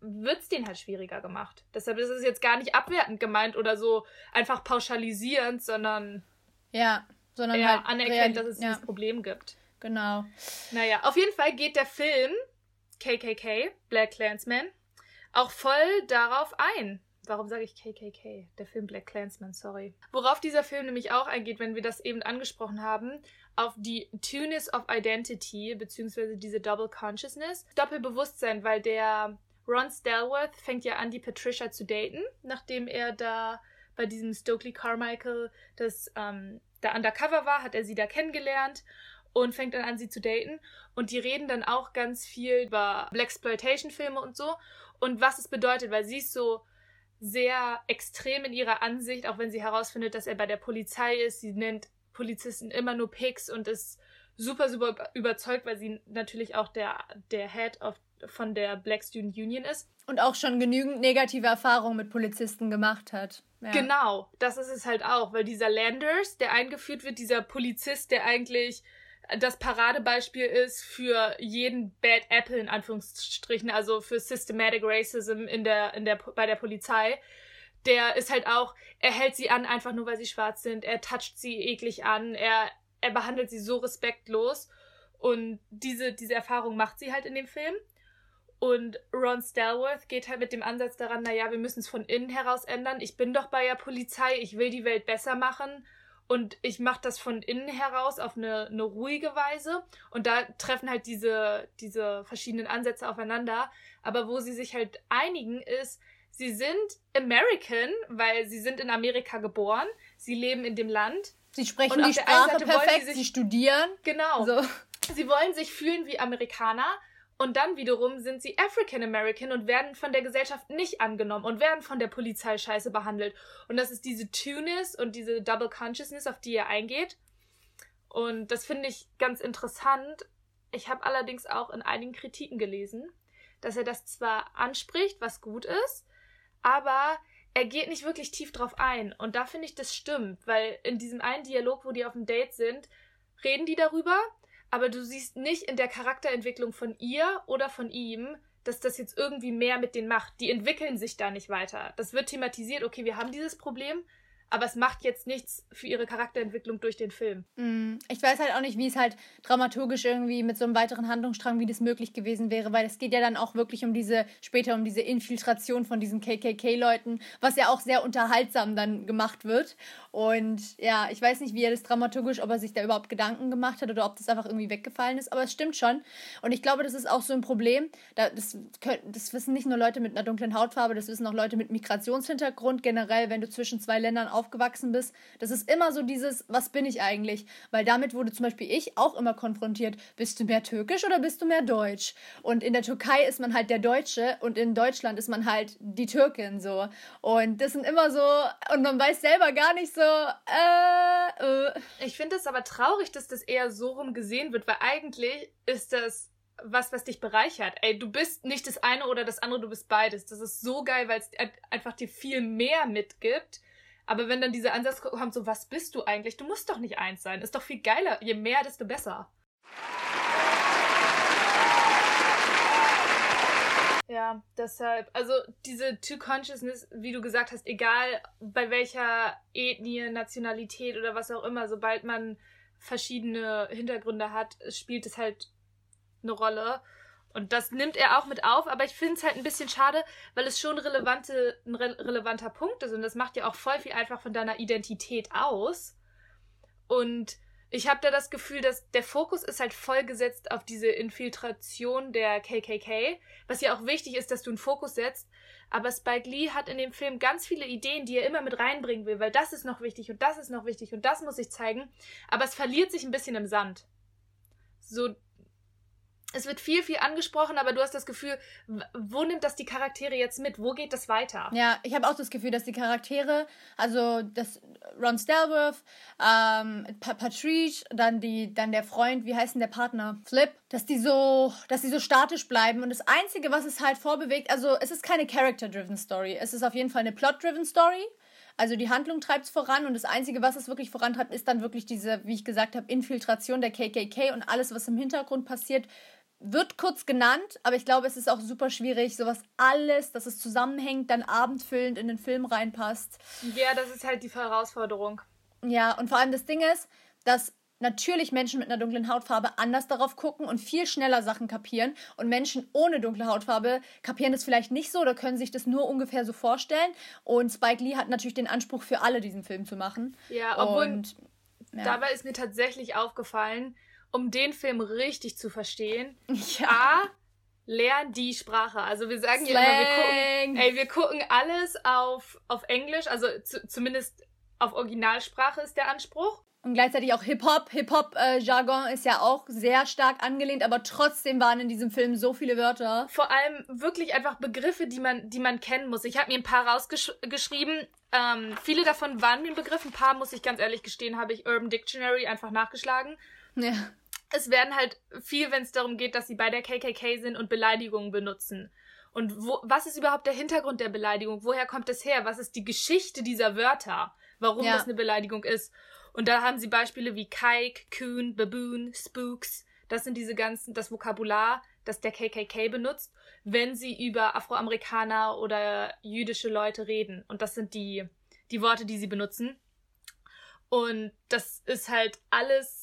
wird es denen halt schwieriger gemacht. Deshalb ist es jetzt gar nicht abwertend gemeint oder so einfach pauschalisierend, sondern ja, sondern er halt anerkennt, dass es ja. dieses Problem gibt. Genau. Naja, auf jeden Fall geht der Film KKK, Black Clansman, auch voll darauf ein. Warum sage ich KKK? Der Film Black Clansman, sorry. Worauf dieser Film nämlich auch eingeht, wenn wir das eben angesprochen haben, auf die Tunis of Identity, beziehungsweise diese Double Consciousness, Doppelbewusstsein, weil der Ron Stalworth fängt ja an, die Patricia zu daten, nachdem er da bei diesem Stokely Carmichael, das ähm, da undercover war, hat er sie da kennengelernt und fängt dann an, sie zu daten. Und die reden dann auch ganz viel über Blaxploitation-Filme und so und was es bedeutet, weil sie ist so sehr extrem in ihrer Ansicht, auch wenn sie herausfindet, dass er bei der Polizei ist. Sie nennt Polizisten immer nur Pigs und ist super, super überzeugt, weil sie natürlich auch der, der Head of, von der Black Student Union ist. Und auch schon genügend negative Erfahrungen mit Polizisten gemacht hat. Ja. Genau, das ist es halt auch, weil dieser Landers, der eingeführt wird, dieser Polizist, der eigentlich das Paradebeispiel ist für jeden Bad Apple in Anführungsstrichen, also für Systematic Racism in der, in der, bei der Polizei. Der ist halt auch, er hält sie an, einfach nur weil sie schwarz sind, er toucht sie eklig an, er, er behandelt sie so respektlos. Und diese, diese Erfahrung macht sie halt in dem Film. Und Ron Stalworth geht halt mit dem Ansatz daran, naja, wir müssen es von innen heraus ändern. Ich bin doch bei der Polizei, ich will die Welt besser machen. Und ich mache das von innen heraus auf eine, eine ruhige Weise. Und da treffen halt diese, diese verschiedenen Ansätze aufeinander. Aber wo sie sich halt einigen ist, sie sind American, weil sie sind in Amerika geboren. Sie leben in dem Land. Sie sprechen die Sprache perfekt, sie, sich, sie, studieren. Genau. So. Sie wollen sich fühlen wie Amerikaner, und dann wiederum sind sie African American und werden von der Gesellschaft nicht angenommen und werden von der Polizei scheiße behandelt. Und das ist diese Tunis und diese Double Consciousness, auf die er eingeht. Und das finde ich ganz interessant. Ich habe allerdings auch in einigen Kritiken gelesen, dass er das zwar anspricht, was gut ist, aber er geht nicht wirklich tief drauf ein. Und da finde ich, das stimmt, weil in diesem einen Dialog, wo die auf dem Date sind, reden die darüber aber du siehst nicht in der Charakterentwicklung von ihr oder von ihm, dass das jetzt irgendwie mehr mit denen macht. Die entwickeln sich da nicht weiter. Das wird thematisiert, okay, wir haben dieses Problem, aber es macht jetzt nichts für ihre Charakterentwicklung durch den Film. Mm, ich weiß halt auch nicht, wie es halt dramaturgisch irgendwie mit so einem weiteren Handlungsstrang, wie das möglich gewesen wäre, weil es geht ja dann auch wirklich um diese, später um diese Infiltration von diesen KKK-Leuten, was ja auch sehr unterhaltsam dann gemacht wird. Und ja, ich weiß nicht, wie er das dramaturgisch, ob er sich da überhaupt Gedanken gemacht hat oder ob das einfach irgendwie weggefallen ist, aber es stimmt schon. Und ich glaube, das ist auch so ein Problem. Das, das wissen nicht nur Leute mit einer dunklen Hautfarbe, das wissen auch Leute mit Migrationshintergrund generell, wenn du zwischen zwei Ländern aufgewachsen bist. Das ist immer so dieses, was bin ich eigentlich? Weil damit wurde zum Beispiel ich auch immer konfrontiert. Bist du mehr türkisch oder bist du mehr deutsch? Und in der Türkei ist man halt der Deutsche und in Deutschland ist man halt die Türkin so. Und das sind immer so, und man weiß selber gar nicht so, äh, äh. Ich finde es aber traurig, dass das eher so rum gesehen wird, weil eigentlich ist das was, was dich bereichert. Ey, du bist nicht das eine oder das andere, du bist beides. Das ist so geil, weil es einfach dir viel mehr mitgibt aber wenn dann dieser Ansatz kommt, so, was bist du eigentlich? Du musst doch nicht eins sein. Ist doch viel geiler. Je mehr, desto besser. Ja, deshalb, also diese Two-Consciousness, wie du gesagt hast, egal bei welcher Ethnie, Nationalität oder was auch immer, sobald man verschiedene Hintergründe hat, spielt es halt eine Rolle. Und das nimmt er auch mit auf, aber ich finde es halt ein bisschen schade, weil es schon relevante, ein re relevanter Punkt ist und das macht ja auch voll viel einfach von deiner Identität aus. Und ich habe da das Gefühl, dass der Fokus ist halt voll gesetzt auf diese Infiltration der KKK, was ja auch wichtig ist, dass du einen Fokus setzt. Aber Spike Lee hat in dem Film ganz viele Ideen, die er immer mit reinbringen will, weil das ist noch wichtig und das ist noch wichtig und das muss ich zeigen. Aber es verliert sich ein bisschen im Sand. So, es wird viel, viel angesprochen, aber du hast das Gefühl, wo nimmt das die Charaktere jetzt mit? Wo geht das weiter? Ja, ich habe auch das Gefühl, dass die Charaktere, also das Ron Stelworth, ähm, Patrice, dann die, dann der Freund, wie heißt denn der Partner? Flip, dass die so, dass die so statisch bleiben. Und das Einzige, was es halt vorbewegt, also es ist keine Character-driven Story. Es ist auf jeden Fall eine Plot-driven Story. Also die Handlung treibt es voran und das Einzige, was es wirklich vorantreibt, ist dann wirklich diese, wie ich gesagt habe, Infiltration der KKK und alles, was im Hintergrund passiert, wird kurz genannt, aber ich glaube, es ist auch super schwierig, sowas alles, dass es zusammenhängt, dann abendfüllend in den Film reinpasst. Ja, das ist halt die Herausforderung. Ja, und vor allem das Ding ist, dass natürlich Menschen mit einer dunklen Hautfarbe anders darauf gucken und viel schneller Sachen kapieren. Und Menschen ohne dunkle Hautfarbe kapieren das vielleicht nicht so oder können sich das nur ungefähr so vorstellen. Und Spike Lee hat natürlich den Anspruch für alle, diesen Film zu machen. Ja, obwohl und, ja. dabei ist mir tatsächlich aufgefallen, um den Film richtig zu verstehen, ja. A, lern die Sprache. Also wir sagen ja immer, wir gucken, ey, wir gucken alles auf, auf Englisch, also zu, zumindest auf Originalsprache ist der Anspruch. Und gleichzeitig auch Hip-Hop. Hip-Hop-Jargon äh, ist ja auch sehr stark angelehnt, aber trotzdem waren in diesem Film so viele Wörter. Vor allem wirklich einfach Begriffe, die man, die man kennen muss. Ich habe mir ein paar rausgeschrieben. Ähm, viele davon waren mir ein Begriff. Ein paar, muss ich ganz ehrlich gestehen, habe ich Urban Dictionary einfach nachgeschlagen. Ja. Es werden halt viel, wenn es darum geht, dass sie bei der KKK sind und Beleidigungen benutzen. Und wo, was ist überhaupt der Hintergrund der Beleidigung? Woher kommt es her? Was ist die Geschichte dieser Wörter? Warum ja. das eine Beleidigung ist? Und da haben sie Beispiele wie Kike, Coon, Baboon, Spooks. Das sind diese ganzen, das Vokabular, das der KKK benutzt, wenn sie über Afroamerikaner oder jüdische Leute reden. Und das sind die, die Worte, die sie benutzen. Und das ist halt alles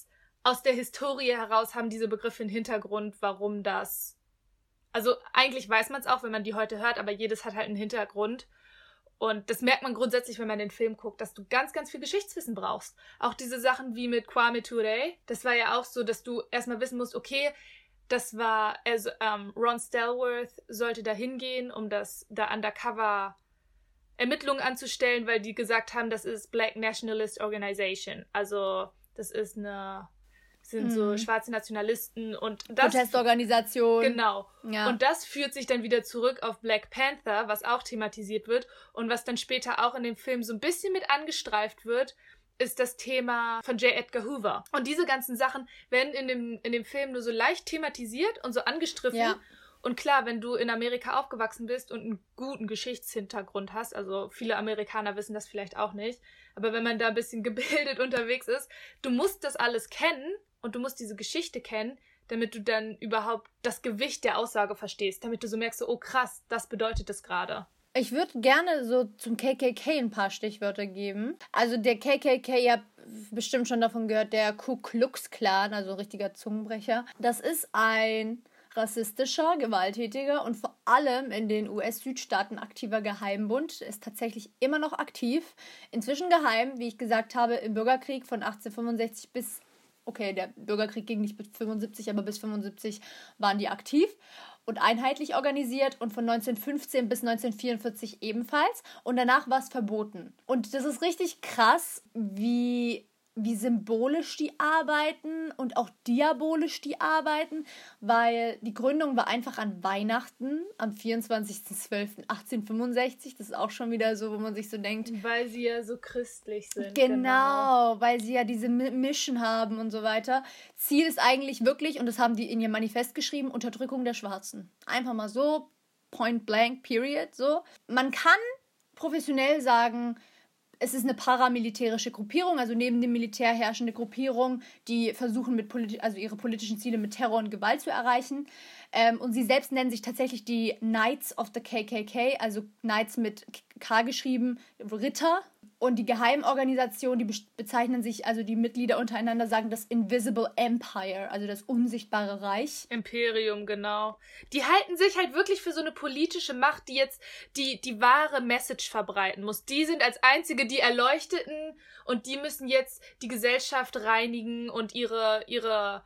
aus der Historie heraus haben diese Begriffe einen Hintergrund, warum das. Also eigentlich weiß man es auch, wenn man die heute hört, aber jedes hat halt einen Hintergrund. Und das merkt man grundsätzlich, wenn man den Film guckt, dass du ganz, ganz viel Geschichtswissen brauchst. Auch diese Sachen wie mit Kwame Ture, das war ja auch so, dass du erstmal wissen musst, okay, das war, also ähm, Ron Stelworth sollte da hingehen, um das da undercover Ermittlungen anzustellen, weil die gesagt haben, das ist Black Nationalist Organization. Also das ist eine sind mhm. so schwarze Nationalisten und das Protestorganisation. Genau. Ja. Und das führt sich dann wieder zurück auf Black Panther, was auch thematisiert wird und was dann später auch in dem Film so ein bisschen mit angestreift wird, ist das Thema von J. Edgar Hoover. Und diese ganzen Sachen werden in dem, in dem Film nur so leicht thematisiert und so angestriffen. Ja. Und klar, wenn du in Amerika aufgewachsen bist und einen guten Geschichtshintergrund hast, also viele Amerikaner wissen das vielleicht auch nicht, aber wenn man da ein bisschen gebildet unterwegs ist, du musst das alles kennen, und du musst diese Geschichte kennen, damit du dann überhaupt das Gewicht der Aussage verstehst, damit du so merkst, oh krass, das bedeutet es gerade. Ich würde gerne so zum KKK ein paar Stichwörter geben. Also der KKK, ihr habt bestimmt schon davon gehört, der Ku Klux Klan, also richtiger Zungenbrecher. Das ist ein rassistischer, gewalttätiger und vor allem in den US-Südstaaten aktiver Geheimbund. Ist tatsächlich immer noch aktiv. Inzwischen geheim, wie ich gesagt habe, im Bürgerkrieg von 1865 bis, okay, der Bürgerkrieg ging nicht bis 75, aber bis 75 waren die aktiv und einheitlich organisiert und von 1915 bis 1944 ebenfalls. Und danach war es verboten. Und das ist richtig krass, wie wie symbolisch die arbeiten und auch diabolisch die arbeiten, weil die Gründung war einfach an Weihnachten am 24.12.1865. Das ist auch schon wieder so, wo man sich so denkt. Weil sie ja so christlich sind. Genau, genau. weil sie ja diese Mission haben und so weiter. Ziel ist eigentlich wirklich, und das haben die in ihr Manifest geschrieben, Unterdrückung der Schwarzen. Einfach mal so, point blank, period, so. Man kann professionell sagen, es ist eine paramilitärische Gruppierung, also neben dem Militär herrschende Gruppierung, die versuchen, mit politi also ihre politischen Ziele mit Terror und Gewalt zu erreichen. Ähm, und sie selbst nennen sich tatsächlich die Knights of the KKK, also Knights mit K geschrieben, Ritter. Und die Geheimorganisation, die bezeichnen sich, also die Mitglieder untereinander sagen das Invisible Empire, also das unsichtbare Reich. Imperium, genau. Die halten sich halt wirklich für so eine politische Macht, die jetzt die, die wahre Message verbreiten muss. Die sind als einzige die Erleuchteten und die müssen jetzt die Gesellschaft reinigen und ihre, ihre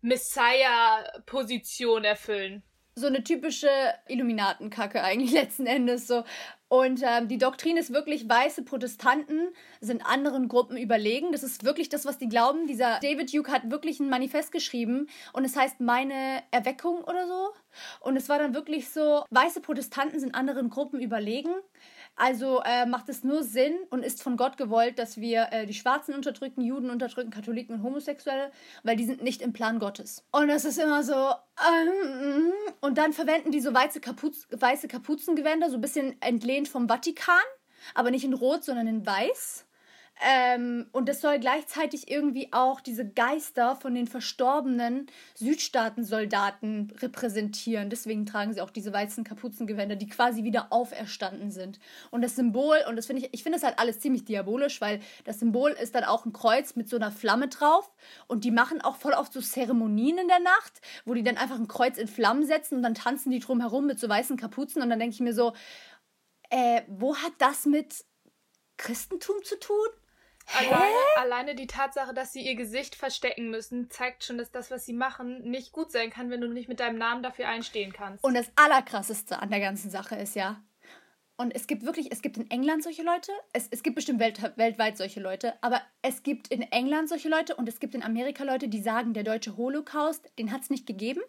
Messiah-Position erfüllen. So eine typische Illuminatenkacke eigentlich letzten Endes so. Und ähm, die Doktrin ist wirklich, weiße Protestanten sind anderen Gruppen überlegen. Das ist wirklich das, was die glauben. Dieser David Duke hat wirklich ein Manifest geschrieben und es heißt meine Erweckung oder so. Und es war dann wirklich so, weiße Protestanten sind anderen Gruppen überlegen. Also äh, macht es nur Sinn und ist von Gott gewollt, dass wir äh, die Schwarzen unterdrücken, Juden unterdrücken, Katholiken und Homosexuelle, weil die sind nicht im Plan Gottes. Und das ist immer so. Ähm, und dann verwenden die so weiße, Kapuz weiße Kapuzengewänder, so ein bisschen entlehnt vom Vatikan, aber nicht in Rot, sondern in Weiß. Ähm, und das soll gleichzeitig irgendwie auch diese Geister von den verstorbenen Südstaatensoldaten repräsentieren. Deswegen tragen sie auch diese weißen Kapuzengewänder, die quasi wieder auferstanden sind. Und das Symbol, und das finde ich, ich finde das halt alles ziemlich diabolisch, weil das Symbol ist dann auch ein Kreuz mit so einer Flamme drauf. Und die machen auch voll oft so Zeremonien in der Nacht, wo die dann einfach ein Kreuz in Flammen setzen und dann tanzen die drumherum mit so weißen Kapuzen. Und dann denke ich mir so, äh, wo hat das mit Christentum zu tun? Alleine, alleine, die Tatsache, dass sie ihr Gesicht verstecken müssen, zeigt schon, dass das, was sie machen, nicht gut sein kann, wenn du nicht mit deinem Namen dafür einstehen kannst. Und das Allerkrasseste an der ganzen Sache ist ja, und es gibt wirklich, es gibt in England solche Leute, es, es gibt bestimmt welt, weltweit solche Leute, aber es gibt in England solche Leute und es gibt in Amerika Leute, die sagen, der deutsche Holocaust, den hat es nicht gegeben.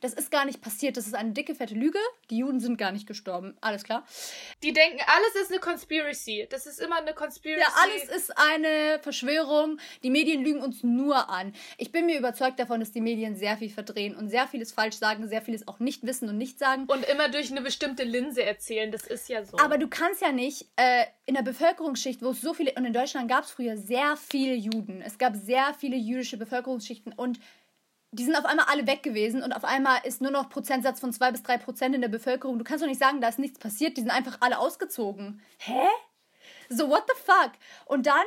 Das ist gar nicht passiert. Das ist eine dicke, fette Lüge. Die Juden sind gar nicht gestorben. Alles klar. Die denken, alles ist eine Conspiracy. Das ist immer eine Conspiracy. Ja, alles ist eine Verschwörung. Die Medien lügen uns nur an. Ich bin mir überzeugt davon, dass die Medien sehr viel verdrehen und sehr vieles falsch sagen, sehr vieles auch nicht wissen und nicht sagen. Und immer durch eine bestimmte Linse erzählen. Das ist ja so. Aber du kannst ja nicht äh, in der Bevölkerungsschicht, wo es so viele, und in Deutschland gab es früher sehr viele Juden. Es gab sehr viele jüdische Bevölkerungsschichten und die sind auf einmal alle weg gewesen und auf einmal ist nur noch Prozentsatz von zwei bis drei Prozent in der Bevölkerung. Du kannst doch nicht sagen, da ist nichts passiert, die sind einfach alle ausgezogen. Hä? So, what the fuck? Und dann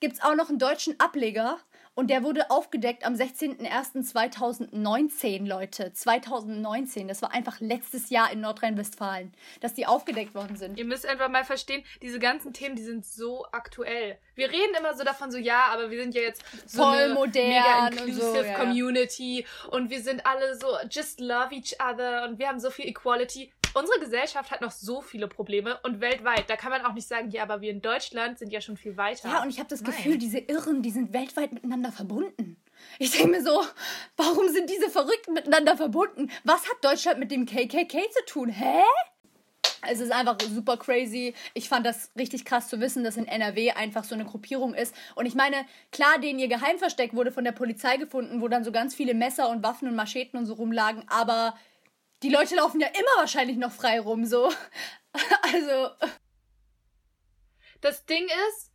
gibt es auch noch einen deutschen Ableger und der wurde aufgedeckt am 16.01.2019, Leute. 2019. Das war einfach letztes Jahr in Nordrhein-Westfalen, dass die aufgedeckt worden sind. Ihr müsst einfach mal verstehen, diese ganzen Themen, die sind so aktuell. Wir reden immer so davon, so ja, aber wir sind ja jetzt so Voll eine modern mega inclusive und so, ja. Community und wir sind alle so just love each other und wir haben so viel Equality unsere Gesellschaft hat noch so viele Probleme und weltweit, da kann man auch nicht sagen, ja, aber wir in Deutschland sind ja schon viel weiter. Ja, und ich habe das Nein. Gefühl, diese Irren, die sind weltweit miteinander verbunden. Ich denke mir so, warum sind diese Verrückten miteinander verbunden? Was hat Deutschland mit dem KKK zu tun? Hä? Es ist einfach super crazy. Ich fand das richtig krass zu wissen, dass in NRW einfach so eine Gruppierung ist. Und ich meine, klar, denen ihr Geheimversteck wurde von der Polizei gefunden, wo dann so ganz viele Messer und Waffen und Mascheten und so rumlagen. Aber die Leute laufen ja immer wahrscheinlich noch frei rum, so. also. Das Ding ist,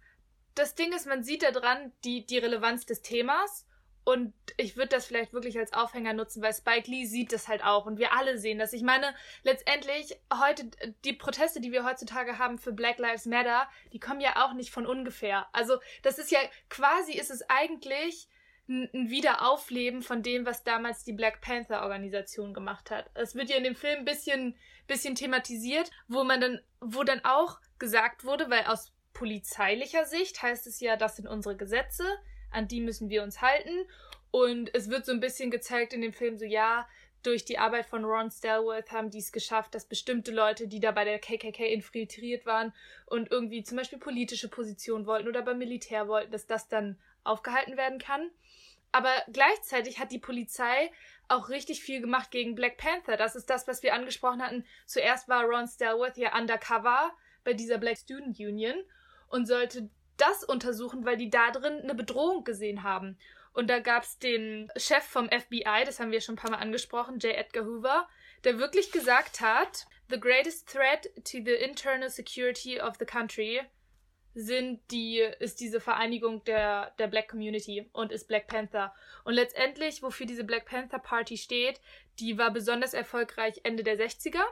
das Ding ist, man sieht da dran die, die Relevanz des Themas Und ich würde das vielleicht wirklich als Aufhänger nutzen, weil Spike Lee sieht das halt auch und wir alle sehen das. Ich meine, letztendlich heute, die Proteste, die wir heutzutage haben für Black Lives Matter, die kommen ja auch nicht von ungefähr. Also, das ist ja quasi ist es eigentlich ein Wiederaufleben von dem, was damals die Black Panther Organisation gemacht hat. Es wird ja in dem Film ein bisschen, bisschen thematisiert, wo man dann, wo dann auch gesagt wurde, weil aus polizeilicher Sicht heißt es ja, das sind unsere Gesetze, an die müssen wir uns halten. Und es wird so ein bisschen gezeigt in dem Film, so ja, durch die Arbeit von Ron Stelworth haben die es geschafft, dass bestimmte Leute, die da bei der KKK infiltriert waren und irgendwie zum Beispiel politische Positionen wollten oder beim Militär wollten, dass das dann aufgehalten werden kann. Aber gleichzeitig hat die Polizei auch richtig viel gemacht gegen Black Panther. Das ist das, was wir angesprochen hatten. Zuerst war Ron Stelworth ja undercover bei dieser Black Student Union und sollte das untersuchen, weil die da drin eine Bedrohung gesehen haben. Und da gab es den Chef vom FBI, das haben wir schon ein paar Mal angesprochen, J. Edgar Hoover, der wirklich gesagt hat, The greatest threat to the internal security of the country sind die, ist diese Vereinigung der, der Black Community und ist Black Panther. Und letztendlich, wofür diese Black Panther Party steht, die war besonders erfolgreich Ende der 60er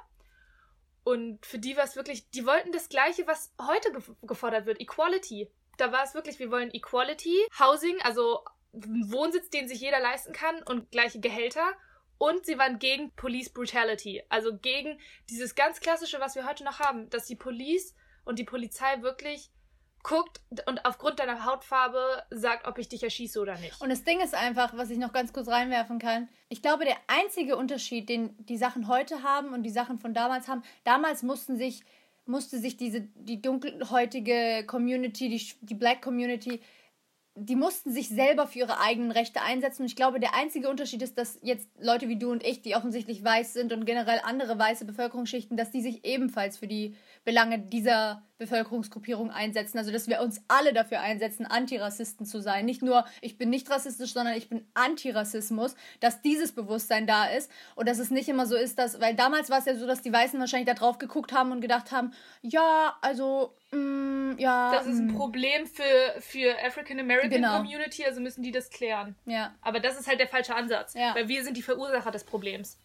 und für die war es wirklich, die wollten das Gleiche, was heute ge gefordert wird, Equality. Da war es wirklich, wir wollen Equality, Housing, also Wohnsitz, den sich jeder leisten kann und gleiche Gehälter. Und sie waren gegen Police Brutality, also gegen dieses ganz klassische, was wir heute noch haben, dass die Police und die Polizei wirklich guckt und aufgrund deiner Hautfarbe sagt, ob ich dich erschieße oder nicht. Und das Ding ist einfach, was ich noch ganz kurz reinwerfen kann. Ich glaube, der einzige Unterschied, den die Sachen heute haben und die Sachen von damals haben, damals mussten sich musste sich diese die dunkelhäutige Community, die, die Black Community die mussten sich selber für ihre eigenen Rechte einsetzen. Und ich glaube, der einzige Unterschied ist, dass jetzt Leute wie du und ich, die offensichtlich weiß sind und generell andere weiße Bevölkerungsschichten, dass die sich ebenfalls für die Belange dieser Bevölkerungsgruppierung einsetzen. Also, dass wir uns alle dafür einsetzen, Antirassisten zu sein. Nicht nur, ich bin nicht rassistisch, sondern ich bin Antirassismus, dass dieses Bewusstsein da ist und dass es nicht immer so ist, dass, weil damals war es ja so, dass die Weißen wahrscheinlich da drauf geguckt haben und gedacht haben, ja, also, mm, ja. Das ist ein mm. Problem für, für African American genau. Community, also müssen die das klären. Ja. Aber das ist halt der falsche Ansatz, ja. weil wir sind die Verursacher des Problems.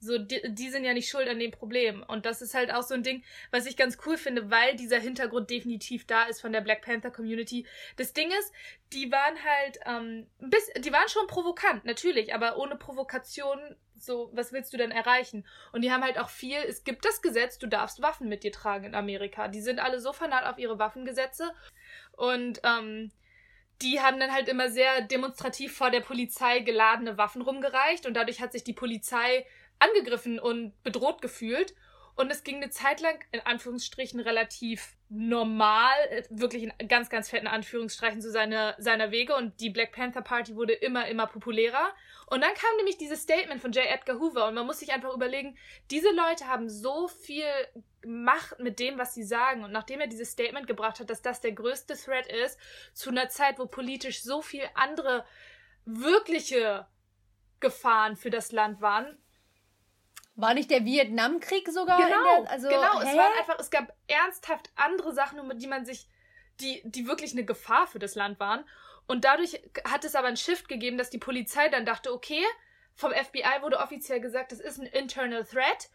So, die, die sind ja nicht schuld an dem Problem. Und das ist halt auch so ein Ding, was ich ganz cool finde, weil dieser Hintergrund definitiv da ist von der Black Panther Community. Das Ding ist, die waren halt, ähm, bis, die waren schon provokant, natürlich, aber ohne Provokation, so, was willst du denn erreichen? Und die haben halt auch viel, es gibt das Gesetz, du darfst Waffen mit dir tragen in Amerika. Die sind alle so fanat auf ihre Waffengesetze. Und, ähm, die haben dann halt immer sehr demonstrativ vor der Polizei geladene Waffen rumgereicht und dadurch hat sich die Polizei angegriffen und bedroht gefühlt. Und es ging eine Zeit lang, in Anführungsstrichen, relativ normal, äh, wirklich in ganz, ganz fetten Anführungsstrichen zu seiner, seiner Wege. Und die Black Panther Party wurde immer, immer populärer. Und dann kam nämlich dieses Statement von J. Edgar Hoover. Und man muss sich einfach überlegen, diese Leute haben so viel Macht mit dem, was sie sagen. Und nachdem er dieses Statement gebracht hat, dass das der größte Threat ist, zu einer Zeit, wo politisch so viel andere wirkliche Gefahren für das Land waren, war nicht der Vietnamkrieg sogar? Genau, der, also, genau. Es waren einfach, es gab ernsthaft andere Sachen, um die man sich, die, die wirklich eine Gefahr für das Land waren. Und dadurch hat es aber ein Shift gegeben, dass die Polizei dann dachte, okay, vom FBI wurde offiziell gesagt, das ist ein internal threat.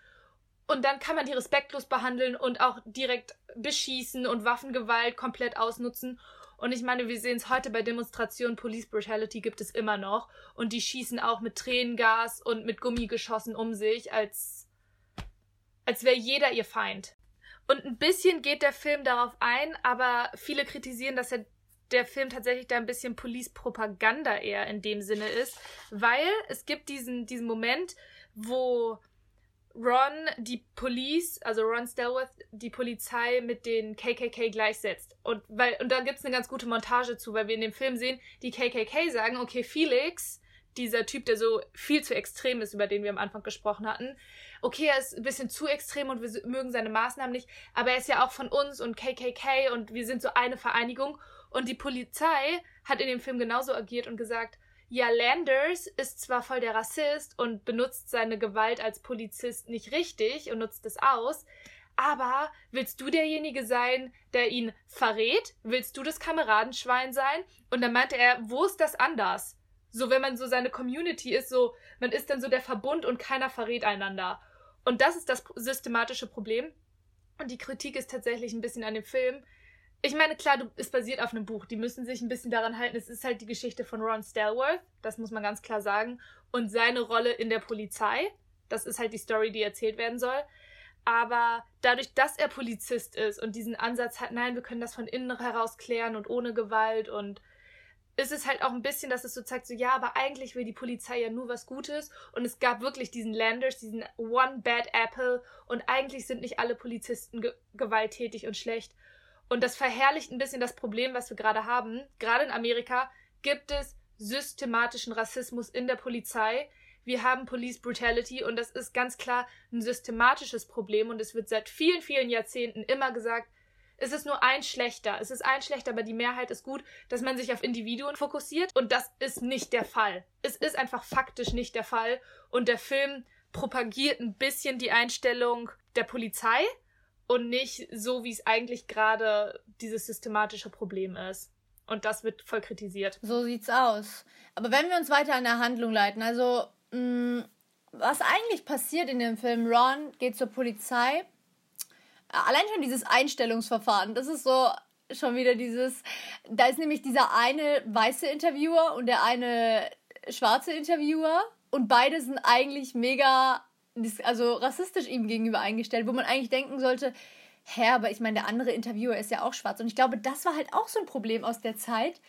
Und dann kann man die respektlos behandeln und auch direkt beschießen und Waffengewalt komplett ausnutzen. Und ich meine, wir sehen es heute bei Demonstrationen, Police Brutality gibt es immer noch. Und die schießen auch mit Tränengas und mit Gummigeschossen um sich, als, als wäre jeder ihr Feind. Und ein bisschen geht der Film darauf ein, aber viele kritisieren, dass er der Film tatsächlich da ein bisschen Police-Propaganda eher in dem Sinne ist, weil es gibt diesen, diesen Moment, wo Ron die Police, also Ron Stelworth, die Polizei mit den KKK gleichsetzt. Und, weil, und da gibt's eine ganz gute Montage zu, weil wir in dem Film sehen, die KKK sagen, okay, Felix, dieser Typ, der so viel zu extrem ist, über den wir am Anfang gesprochen hatten, okay, er ist ein bisschen zu extrem und wir mögen seine Maßnahmen nicht, aber er ist ja auch von uns und KKK und wir sind so eine Vereinigung. Und die Polizei hat in dem Film genauso agiert und gesagt, ja, Landers ist zwar voll der Rassist und benutzt seine Gewalt als Polizist nicht richtig und nutzt es aus, aber willst du derjenige sein, der ihn verrät? Willst du das Kameradenschwein sein? Und dann meinte er, wo ist das anders? so wenn man so seine Community ist, so man ist dann so der Verbund und keiner verrät einander. Und das ist das systematische Problem. Und die Kritik ist tatsächlich ein bisschen an dem Film. Ich meine, klar, du, es basiert auf einem Buch. Die müssen sich ein bisschen daran halten. Es ist halt die Geschichte von Ron Stelworth. Das muss man ganz klar sagen. Und seine Rolle in der Polizei. Das ist halt die Story, die erzählt werden soll. Aber dadurch, dass er Polizist ist und diesen Ansatz hat, nein, wir können das von innen heraus klären und ohne Gewalt und ist es halt auch ein bisschen, dass es so zeigt, so ja, aber eigentlich will die Polizei ja nur was Gutes und es gab wirklich diesen Landers, diesen One Bad Apple und eigentlich sind nicht alle Polizisten ge gewalttätig und schlecht. Und das verherrlicht ein bisschen das Problem, was wir gerade haben. Gerade in Amerika gibt es systematischen Rassismus in der Polizei. Wir haben Police Brutality und das ist ganz klar ein systematisches Problem und es wird seit vielen, vielen Jahrzehnten immer gesagt, es ist nur ein schlechter. Es ist ein schlechter, aber die Mehrheit ist gut, dass man sich auf Individuen fokussiert. Und das ist nicht der Fall. Es ist einfach faktisch nicht der Fall. Und der Film propagiert ein bisschen die Einstellung der Polizei und nicht so, wie es eigentlich gerade dieses systematische Problem ist. Und das wird voll kritisiert. So sieht's aus. Aber wenn wir uns weiter an der Handlung leiten, also mh, mm, was eigentlich passiert in dem Film, Ron geht zur Polizei allein schon dieses Einstellungsverfahren, das ist so schon wieder dieses, da ist nämlich dieser eine weiße Interviewer und der eine schwarze Interviewer und beide sind eigentlich mega, also rassistisch ihm gegenüber eingestellt, wo man eigentlich denken sollte, hä, aber ich meine, der andere Interviewer ist ja auch schwarz und ich glaube, das war halt auch so ein Problem aus der Zeit,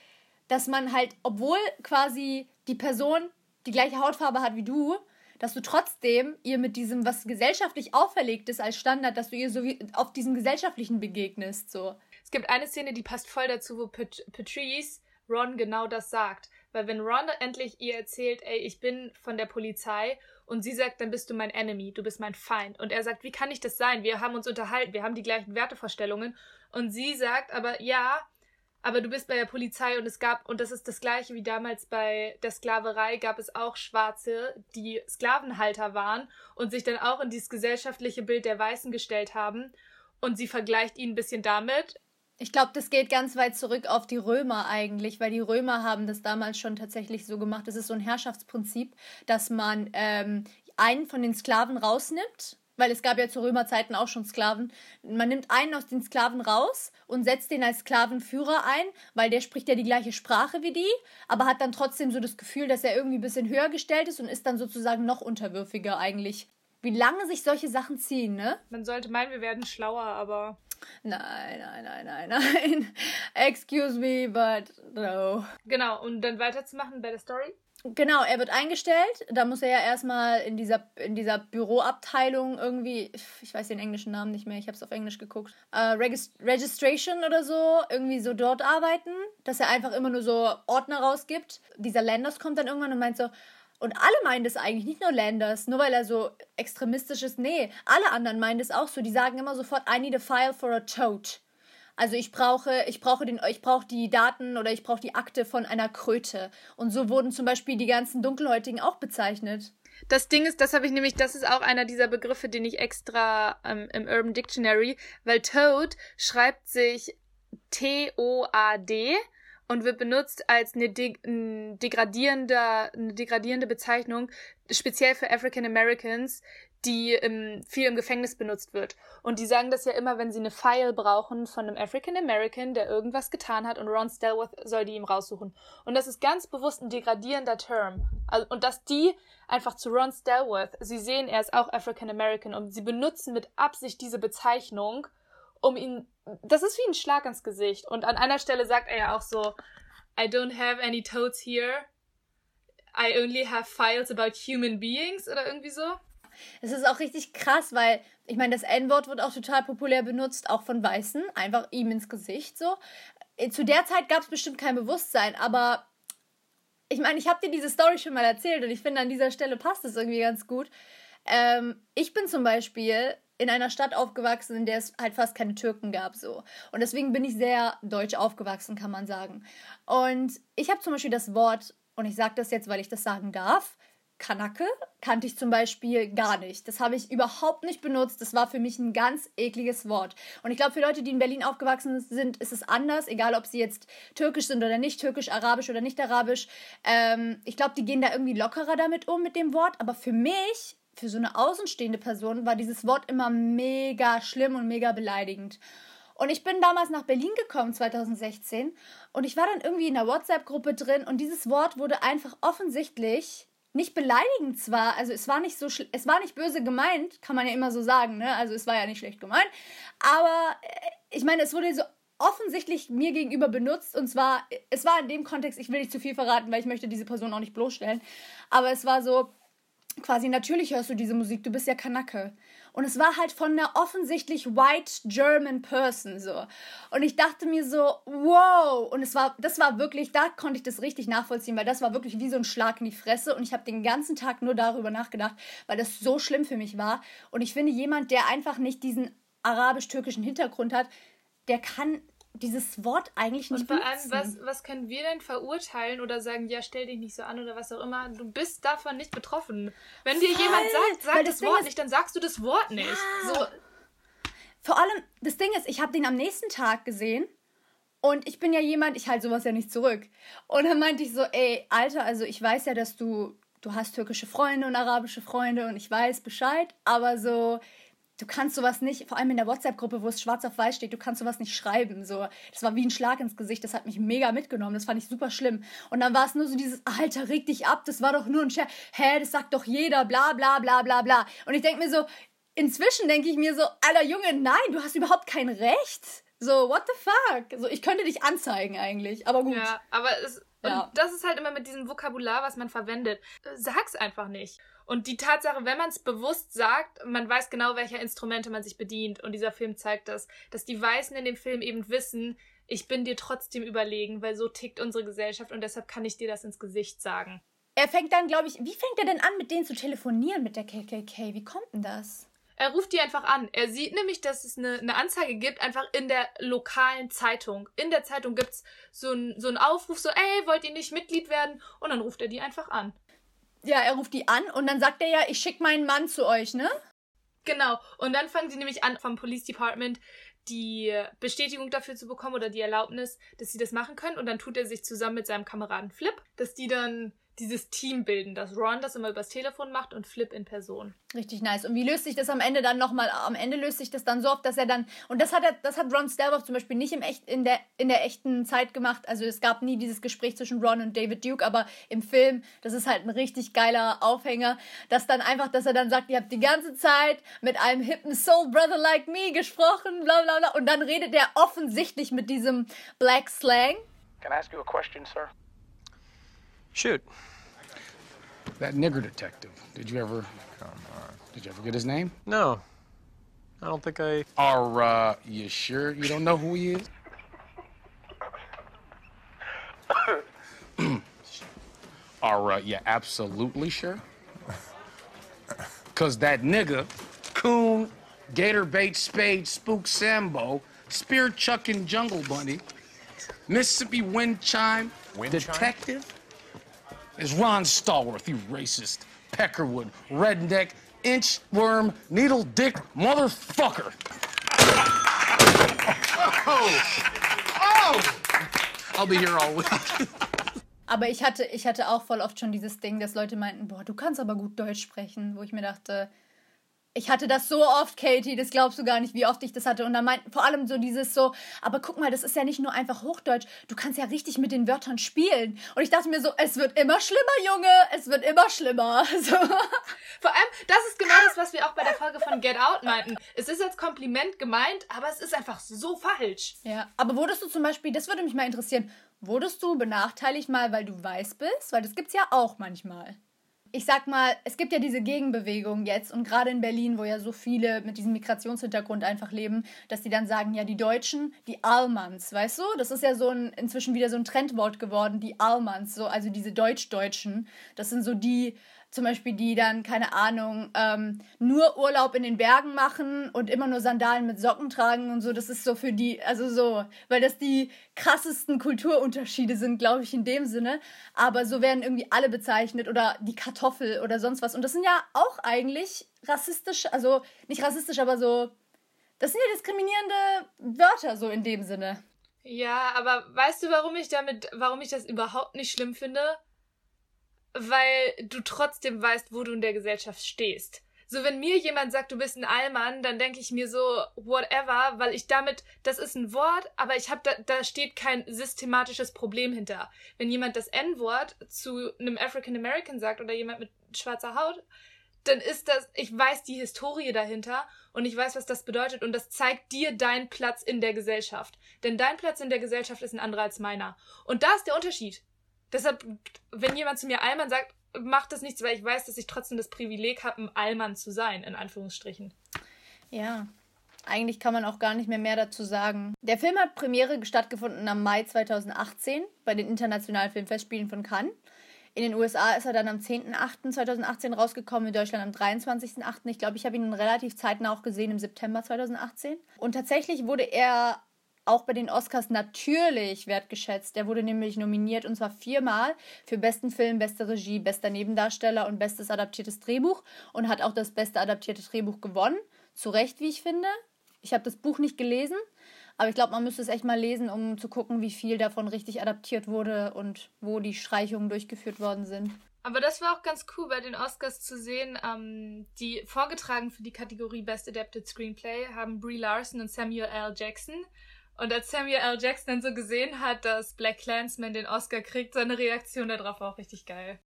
dass man halt, obwohl quasi die Person die gleiche Hautfarbe hat wie du, dass du trotzdem ihr mit diesem, was gesellschaftlich auferlegt ist als Standard, dass du ihr so wie auf diesem gesellschaftlichen begegnest, so. Es gibt eine Szene, die passt voll dazu, wo Pat Patrice Ron genau das sagt. Weil wenn Ron endlich ihr erzählt, ey, ich bin von der Polizei und sie sagt, dann bist du mein Enemy, du bist mein Feind. Und er sagt, wie kann ich das sein? Wir haben uns unterhalten, wir haben die gleichen Wertevorstellungen. Und sie sagt aber, ja, aber du bist bei der Polizei und es gab, und das ist das gleiche wie damals bei der Sklaverei, gab es auch Schwarze, die Sklavenhalter waren und sich dann auch in dieses gesellschaftliche Bild der Weißen gestellt haben. Und sie vergleicht ihn ein bisschen damit. Ich glaube, das geht ganz weit zurück auf die Römer eigentlich, weil die Römer haben das damals schon tatsächlich so gemacht. Das ist so ein Herrschaftsprinzip, dass man ähm, einen von den Sklaven rausnimmt weil es gab ja zu Römerzeiten auch schon Sklaven. Man nimmt einen aus den Sklaven raus und setzt den als Sklavenführer ein, weil der spricht ja die gleiche Sprache wie die, aber hat dann trotzdem so das Gefühl, dass er irgendwie ein bisschen höher gestellt ist und ist dann sozusagen noch unterwürfiger eigentlich. Wie lange sich solche Sachen ziehen, ne? Man sollte meinen, wir werden schlauer, aber. Nein, nein, nein, nein, nein. Excuse me, but no. Genau, und dann weiterzumachen bei der Story? Genau, er wird eingestellt. Da muss er ja erstmal in dieser, in dieser Büroabteilung irgendwie, ich weiß den englischen Namen nicht mehr, ich habe es auf Englisch geguckt, äh, Regist Registration oder so, irgendwie so dort arbeiten, dass er einfach immer nur so Ordner rausgibt. Dieser Landers kommt dann irgendwann und meint so, und alle meinen das eigentlich, nicht nur Landers, nur weil er so extremistisch ist. Nee, alle anderen meinen das auch so. Die sagen immer sofort, I need a file for a toad. Also ich brauche, ich brauche den, ich brauche die Daten oder ich brauche die Akte von einer Kröte. Und so wurden zum Beispiel die ganzen Dunkelhäutigen auch bezeichnet. Das Ding ist, das habe ich nämlich, das ist auch einer dieser Begriffe, den ich extra ähm, im Urban Dictionary, weil Toad schreibt sich T-O-A-D und wird benutzt als eine, de degradierende, eine degradierende Bezeichnung, speziell für African Americans, die im, viel im Gefängnis benutzt wird. Und die sagen das ja immer, wenn sie eine File brauchen von einem African American, der irgendwas getan hat und Ron Stelworth soll die ihm raussuchen. Und das ist ganz bewusst ein degradierender Term. Also, und dass die einfach zu Ron Stelworth, sie sehen, er ist auch African American und sie benutzen mit Absicht diese Bezeichnung, um ihn, das ist wie ein Schlag ins Gesicht. Und an einer Stelle sagt er ja auch so, I don't have any toads here. I only have files about human beings oder irgendwie so. Es ist auch richtig krass, weil ich meine, das N-Wort wird auch total populär benutzt, auch von Weißen, einfach ihm ins Gesicht so. Äh, zu der Zeit gab es bestimmt kein Bewusstsein, aber ich meine, ich habe dir diese Story schon mal erzählt und ich finde, an dieser Stelle passt es irgendwie ganz gut. Ähm, ich bin zum Beispiel in einer Stadt aufgewachsen, in der es halt fast keine Türken gab, so. Und deswegen bin ich sehr deutsch aufgewachsen, kann man sagen. Und ich habe zum Beispiel das Wort, und ich sage das jetzt, weil ich das sagen darf, Kanake kannte ich zum Beispiel gar nicht. Das habe ich überhaupt nicht benutzt. Das war für mich ein ganz ekliges Wort. Und ich glaube, für Leute, die in Berlin aufgewachsen sind, ist es anders, egal ob sie jetzt türkisch sind oder nicht türkisch, arabisch oder nicht arabisch. Ähm, ich glaube, die gehen da irgendwie lockerer damit um mit dem Wort. Aber für mich, für so eine außenstehende Person, war dieses Wort immer mega schlimm und mega beleidigend. Und ich bin damals nach Berlin gekommen, 2016, und ich war dann irgendwie in der WhatsApp-Gruppe drin und dieses Wort wurde einfach offensichtlich nicht beleidigend zwar, also es war nicht so, es war nicht böse gemeint, kann man ja immer so sagen, ne? Also es war ja nicht schlecht gemeint, aber äh, ich meine, es wurde so offensichtlich mir gegenüber benutzt und zwar, es war in dem Kontext, ich will nicht zu viel verraten, weil ich möchte diese Person auch nicht bloßstellen, aber es war so, quasi natürlich hörst du diese Musik, du bist ja Kanake. Und es war halt von einer offensichtlich white German person so. Und ich dachte mir so, wow. Und es war, das war wirklich, da konnte ich das richtig nachvollziehen, weil das war wirklich wie so ein Schlag in die Fresse. Und ich habe den ganzen Tag nur darüber nachgedacht, weil das so schlimm für mich war. Und ich finde, jemand, der einfach nicht diesen arabisch-türkischen Hintergrund hat, der kann dieses Wort eigentlich nicht Und vor allem, was, was können wir denn verurteilen oder sagen, ja, stell dich nicht so an oder was auch immer? Du bist davon nicht betroffen. Wenn dir Voll, jemand sagt, sag das, das Wort ist, nicht, dann sagst du das Wort nicht. Ja. So. Vor allem, das Ding ist, ich habe den am nächsten Tag gesehen und ich bin ja jemand, ich halte sowas ja nicht zurück. Und dann meinte ich so, ey, Alter, also ich weiß ja, dass du, du hast türkische Freunde und arabische Freunde und ich weiß Bescheid, aber so, du kannst sowas nicht, vor allem in der WhatsApp-Gruppe, wo es schwarz auf weiß steht, du kannst sowas nicht schreiben. So, das war wie ein Schlag ins Gesicht, das hat mich mega mitgenommen, das fand ich super schlimm. Und dann war es nur so dieses, Alter, reg dich ab, das war doch nur ein Scherz. Hä, das sagt doch jeder, bla bla bla bla bla. Und ich denke mir so, inzwischen denke ich mir so, Alter Junge, nein, du hast überhaupt kein Recht. So, what the fuck? So, ich könnte dich anzeigen eigentlich, aber gut. Ja, aber es, ja. das ist halt immer mit diesem Vokabular, was man verwendet. Sag's einfach nicht. Und die Tatsache, wenn man es bewusst sagt, man weiß genau, welcher Instrumente man sich bedient. Und dieser Film zeigt das, dass die Weißen in dem Film eben wissen, ich bin dir trotzdem überlegen, weil so tickt unsere Gesellschaft und deshalb kann ich dir das ins Gesicht sagen. Er fängt dann, glaube ich, wie fängt er denn an, mit denen zu telefonieren mit der KKK? Wie kommt denn das? Er ruft die einfach an. Er sieht nämlich, dass es eine, eine Anzeige gibt, einfach in der lokalen Zeitung. In der Zeitung gibt es so einen so Aufruf, so, ey, wollt ihr nicht Mitglied werden? Und dann ruft er die einfach an. Ja, er ruft die an und dann sagt er ja, ich schicke meinen Mann zu euch, ne? Genau. Und dann fangen sie nämlich an, vom Police Department die Bestätigung dafür zu bekommen oder die Erlaubnis, dass sie das machen können. Und dann tut er sich zusammen mit seinem Kameraden Flip, dass die dann dieses Team bilden, dass Ron das immer übers Telefon macht und Flip in Person. Richtig nice. Und wie löst sich das am Ende dann nochmal? Am Ende löst sich das dann so auf, dass er dann, und das hat er, das hat Ron Stelboff zum Beispiel nicht im echt, in, der, in der echten Zeit gemacht. Also es gab nie dieses Gespräch zwischen Ron und David Duke, aber im Film, das ist halt ein richtig geiler Aufhänger, dass dann einfach, dass er dann sagt, ihr habt die ganze Zeit mit einem hippen Soul Brother like me gesprochen, bla bla bla. Und dann redet er offensichtlich mit diesem Black Slang. Can I ask you a question, sir? Shoot. That nigger detective. Did you ever? Come on. Did you ever get his name? No. I don't think I. Are uh, you sure you don't know who he is? Are uh, you absolutely sure? Cause that nigga, coon, gator bait, spade, spook, sambo, spear chucking jungle bunny, Mississippi wind chime, wind detective. Chime? Is Ron Stallworth, you racist, peckerwood, redneck, inchworm, needle dick motherfucker. Oh! Oh! I'll be here all week. Aber ich hatte, ich hatte auch voll oft schon dieses Ding, dass Leute meinten, boah, du kannst aber gut Deutsch sprechen, wo ich mir dachte, ich hatte das so oft, Katie, das glaubst du gar nicht, wie oft ich das hatte. Und dann meint vor allem so dieses so, aber guck mal, das ist ja nicht nur einfach Hochdeutsch, du kannst ja richtig mit den Wörtern spielen. Und ich dachte mir so, es wird immer schlimmer, Junge, es wird immer schlimmer. So. Vor allem, das ist genau das, was wir auch bei der Folge von Get Out meinten. Es ist als Kompliment gemeint, aber es ist einfach so falsch. Ja, aber wurdest du zum Beispiel, das würde mich mal interessieren, wurdest du benachteiligt mal, weil du weiß bist? Weil das gibt's ja auch manchmal ich sag mal, es gibt ja diese Gegenbewegung jetzt und gerade in Berlin, wo ja so viele mit diesem Migrationshintergrund einfach leben, dass die dann sagen, ja, die Deutschen, die Almans, weißt du? Das ist ja so ein, inzwischen wieder so ein Trendwort geworden, die Almans, so, also diese Deutsch-Deutschen. Das sind so die, zum Beispiel die dann, keine Ahnung, ähm, nur Urlaub in den Bergen machen und immer nur Sandalen mit Socken tragen und so. Das ist so für die, also so, weil das die krassesten Kulturunterschiede sind, glaube ich, in dem Sinne. Aber so werden irgendwie alle bezeichnet oder die Kartoffel oder sonst was. Und das sind ja auch eigentlich rassistisch, also nicht rassistisch, aber so, das sind ja diskriminierende Wörter so in dem Sinne. Ja, aber weißt du, warum ich damit, warum ich das überhaupt nicht schlimm finde? Weil du trotzdem weißt, wo du in der Gesellschaft stehst. So, wenn mir jemand sagt, du bist ein Allmann, dann denke ich mir so, whatever, weil ich damit, das ist ein Wort, aber ich habe da, da steht kein systematisches Problem hinter. Wenn jemand das N-Wort zu einem African American sagt oder jemand mit schwarzer Haut, dann ist das, ich weiß die Historie dahinter und ich weiß, was das bedeutet und das zeigt dir deinen Platz in der Gesellschaft. Denn dein Platz in der Gesellschaft ist ein anderer als meiner. Und da ist der Unterschied. Deshalb, wenn jemand zu mir Allmann sagt, macht das nichts, weil ich weiß, dass ich trotzdem das Privileg habe, ein Allmann zu sein, in Anführungsstrichen. Ja, eigentlich kann man auch gar nicht mehr mehr dazu sagen. Der Film hat Premiere stattgefunden am Mai 2018 bei den Internationalen Filmfestspielen von Cannes. In den USA ist er dann am 10.08.2018 rausgekommen, in Deutschland am 23.08. Ich glaube, ich habe ihn relativ zeitnah auch gesehen im September 2018. Und tatsächlich wurde er auch bei den Oscars natürlich wertgeschätzt. Er wurde nämlich nominiert und zwar viermal für besten Film, beste Regie, bester Nebendarsteller und bestes adaptiertes Drehbuch und hat auch das beste adaptierte Drehbuch gewonnen. Zu Recht, wie ich finde. Ich habe das Buch nicht gelesen, aber ich glaube, man müsste es echt mal lesen, um zu gucken, wie viel davon richtig adaptiert wurde und wo die Streichungen durchgeführt worden sind. Aber das war auch ganz cool bei den Oscars zu sehen. Ähm, die vorgetragen für die Kategorie Best Adapted Screenplay haben Brie Larson und Samuel L. Jackson. Und als Samuel L. Jackson dann so gesehen hat, dass Black Clansman den Oscar kriegt, seine Reaktion darauf war auch richtig geil.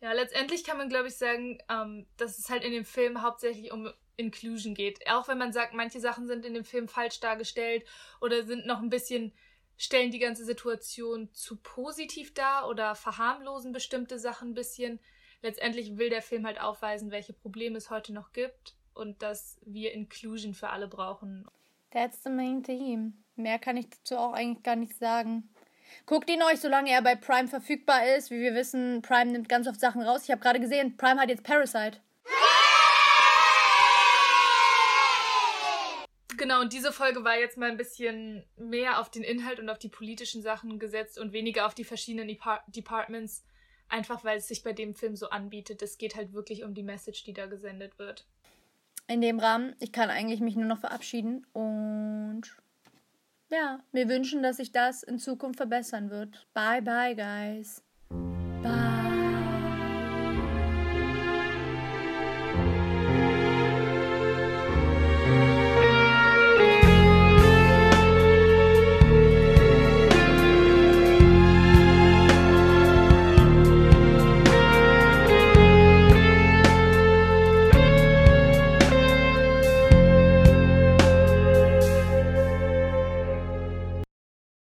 Ja, letztendlich kann man, glaube ich, sagen, ähm, dass es halt in dem Film hauptsächlich um Inclusion geht. Auch wenn man sagt, manche Sachen sind in dem Film falsch dargestellt oder sind noch ein bisschen, stellen die ganze Situation zu positiv dar oder verharmlosen bestimmte Sachen ein bisschen. Letztendlich will der Film halt aufweisen, welche Probleme es heute noch gibt und dass wir Inclusion für alle brauchen. That's the main theme. Mehr kann ich dazu auch eigentlich gar nicht sagen. Guckt ihn euch, solange er bei Prime verfügbar ist. Wie wir wissen, Prime nimmt ganz oft Sachen raus. Ich habe gerade gesehen, Prime hat jetzt Parasite. Genau, und diese Folge war jetzt mal ein bisschen mehr auf den Inhalt und auf die politischen Sachen gesetzt und weniger auf die verschiedenen Depart Departments. Einfach weil es sich bei dem Film so anbietet. Es geht halt wirklich um die Message, die da gesendet wird in dem Rahmen. Ich kann eigentlich mich nur noch verabschieden und ja, wir wünschen, dass sich das in Zukunft verbessern wird. Bye bye, guys.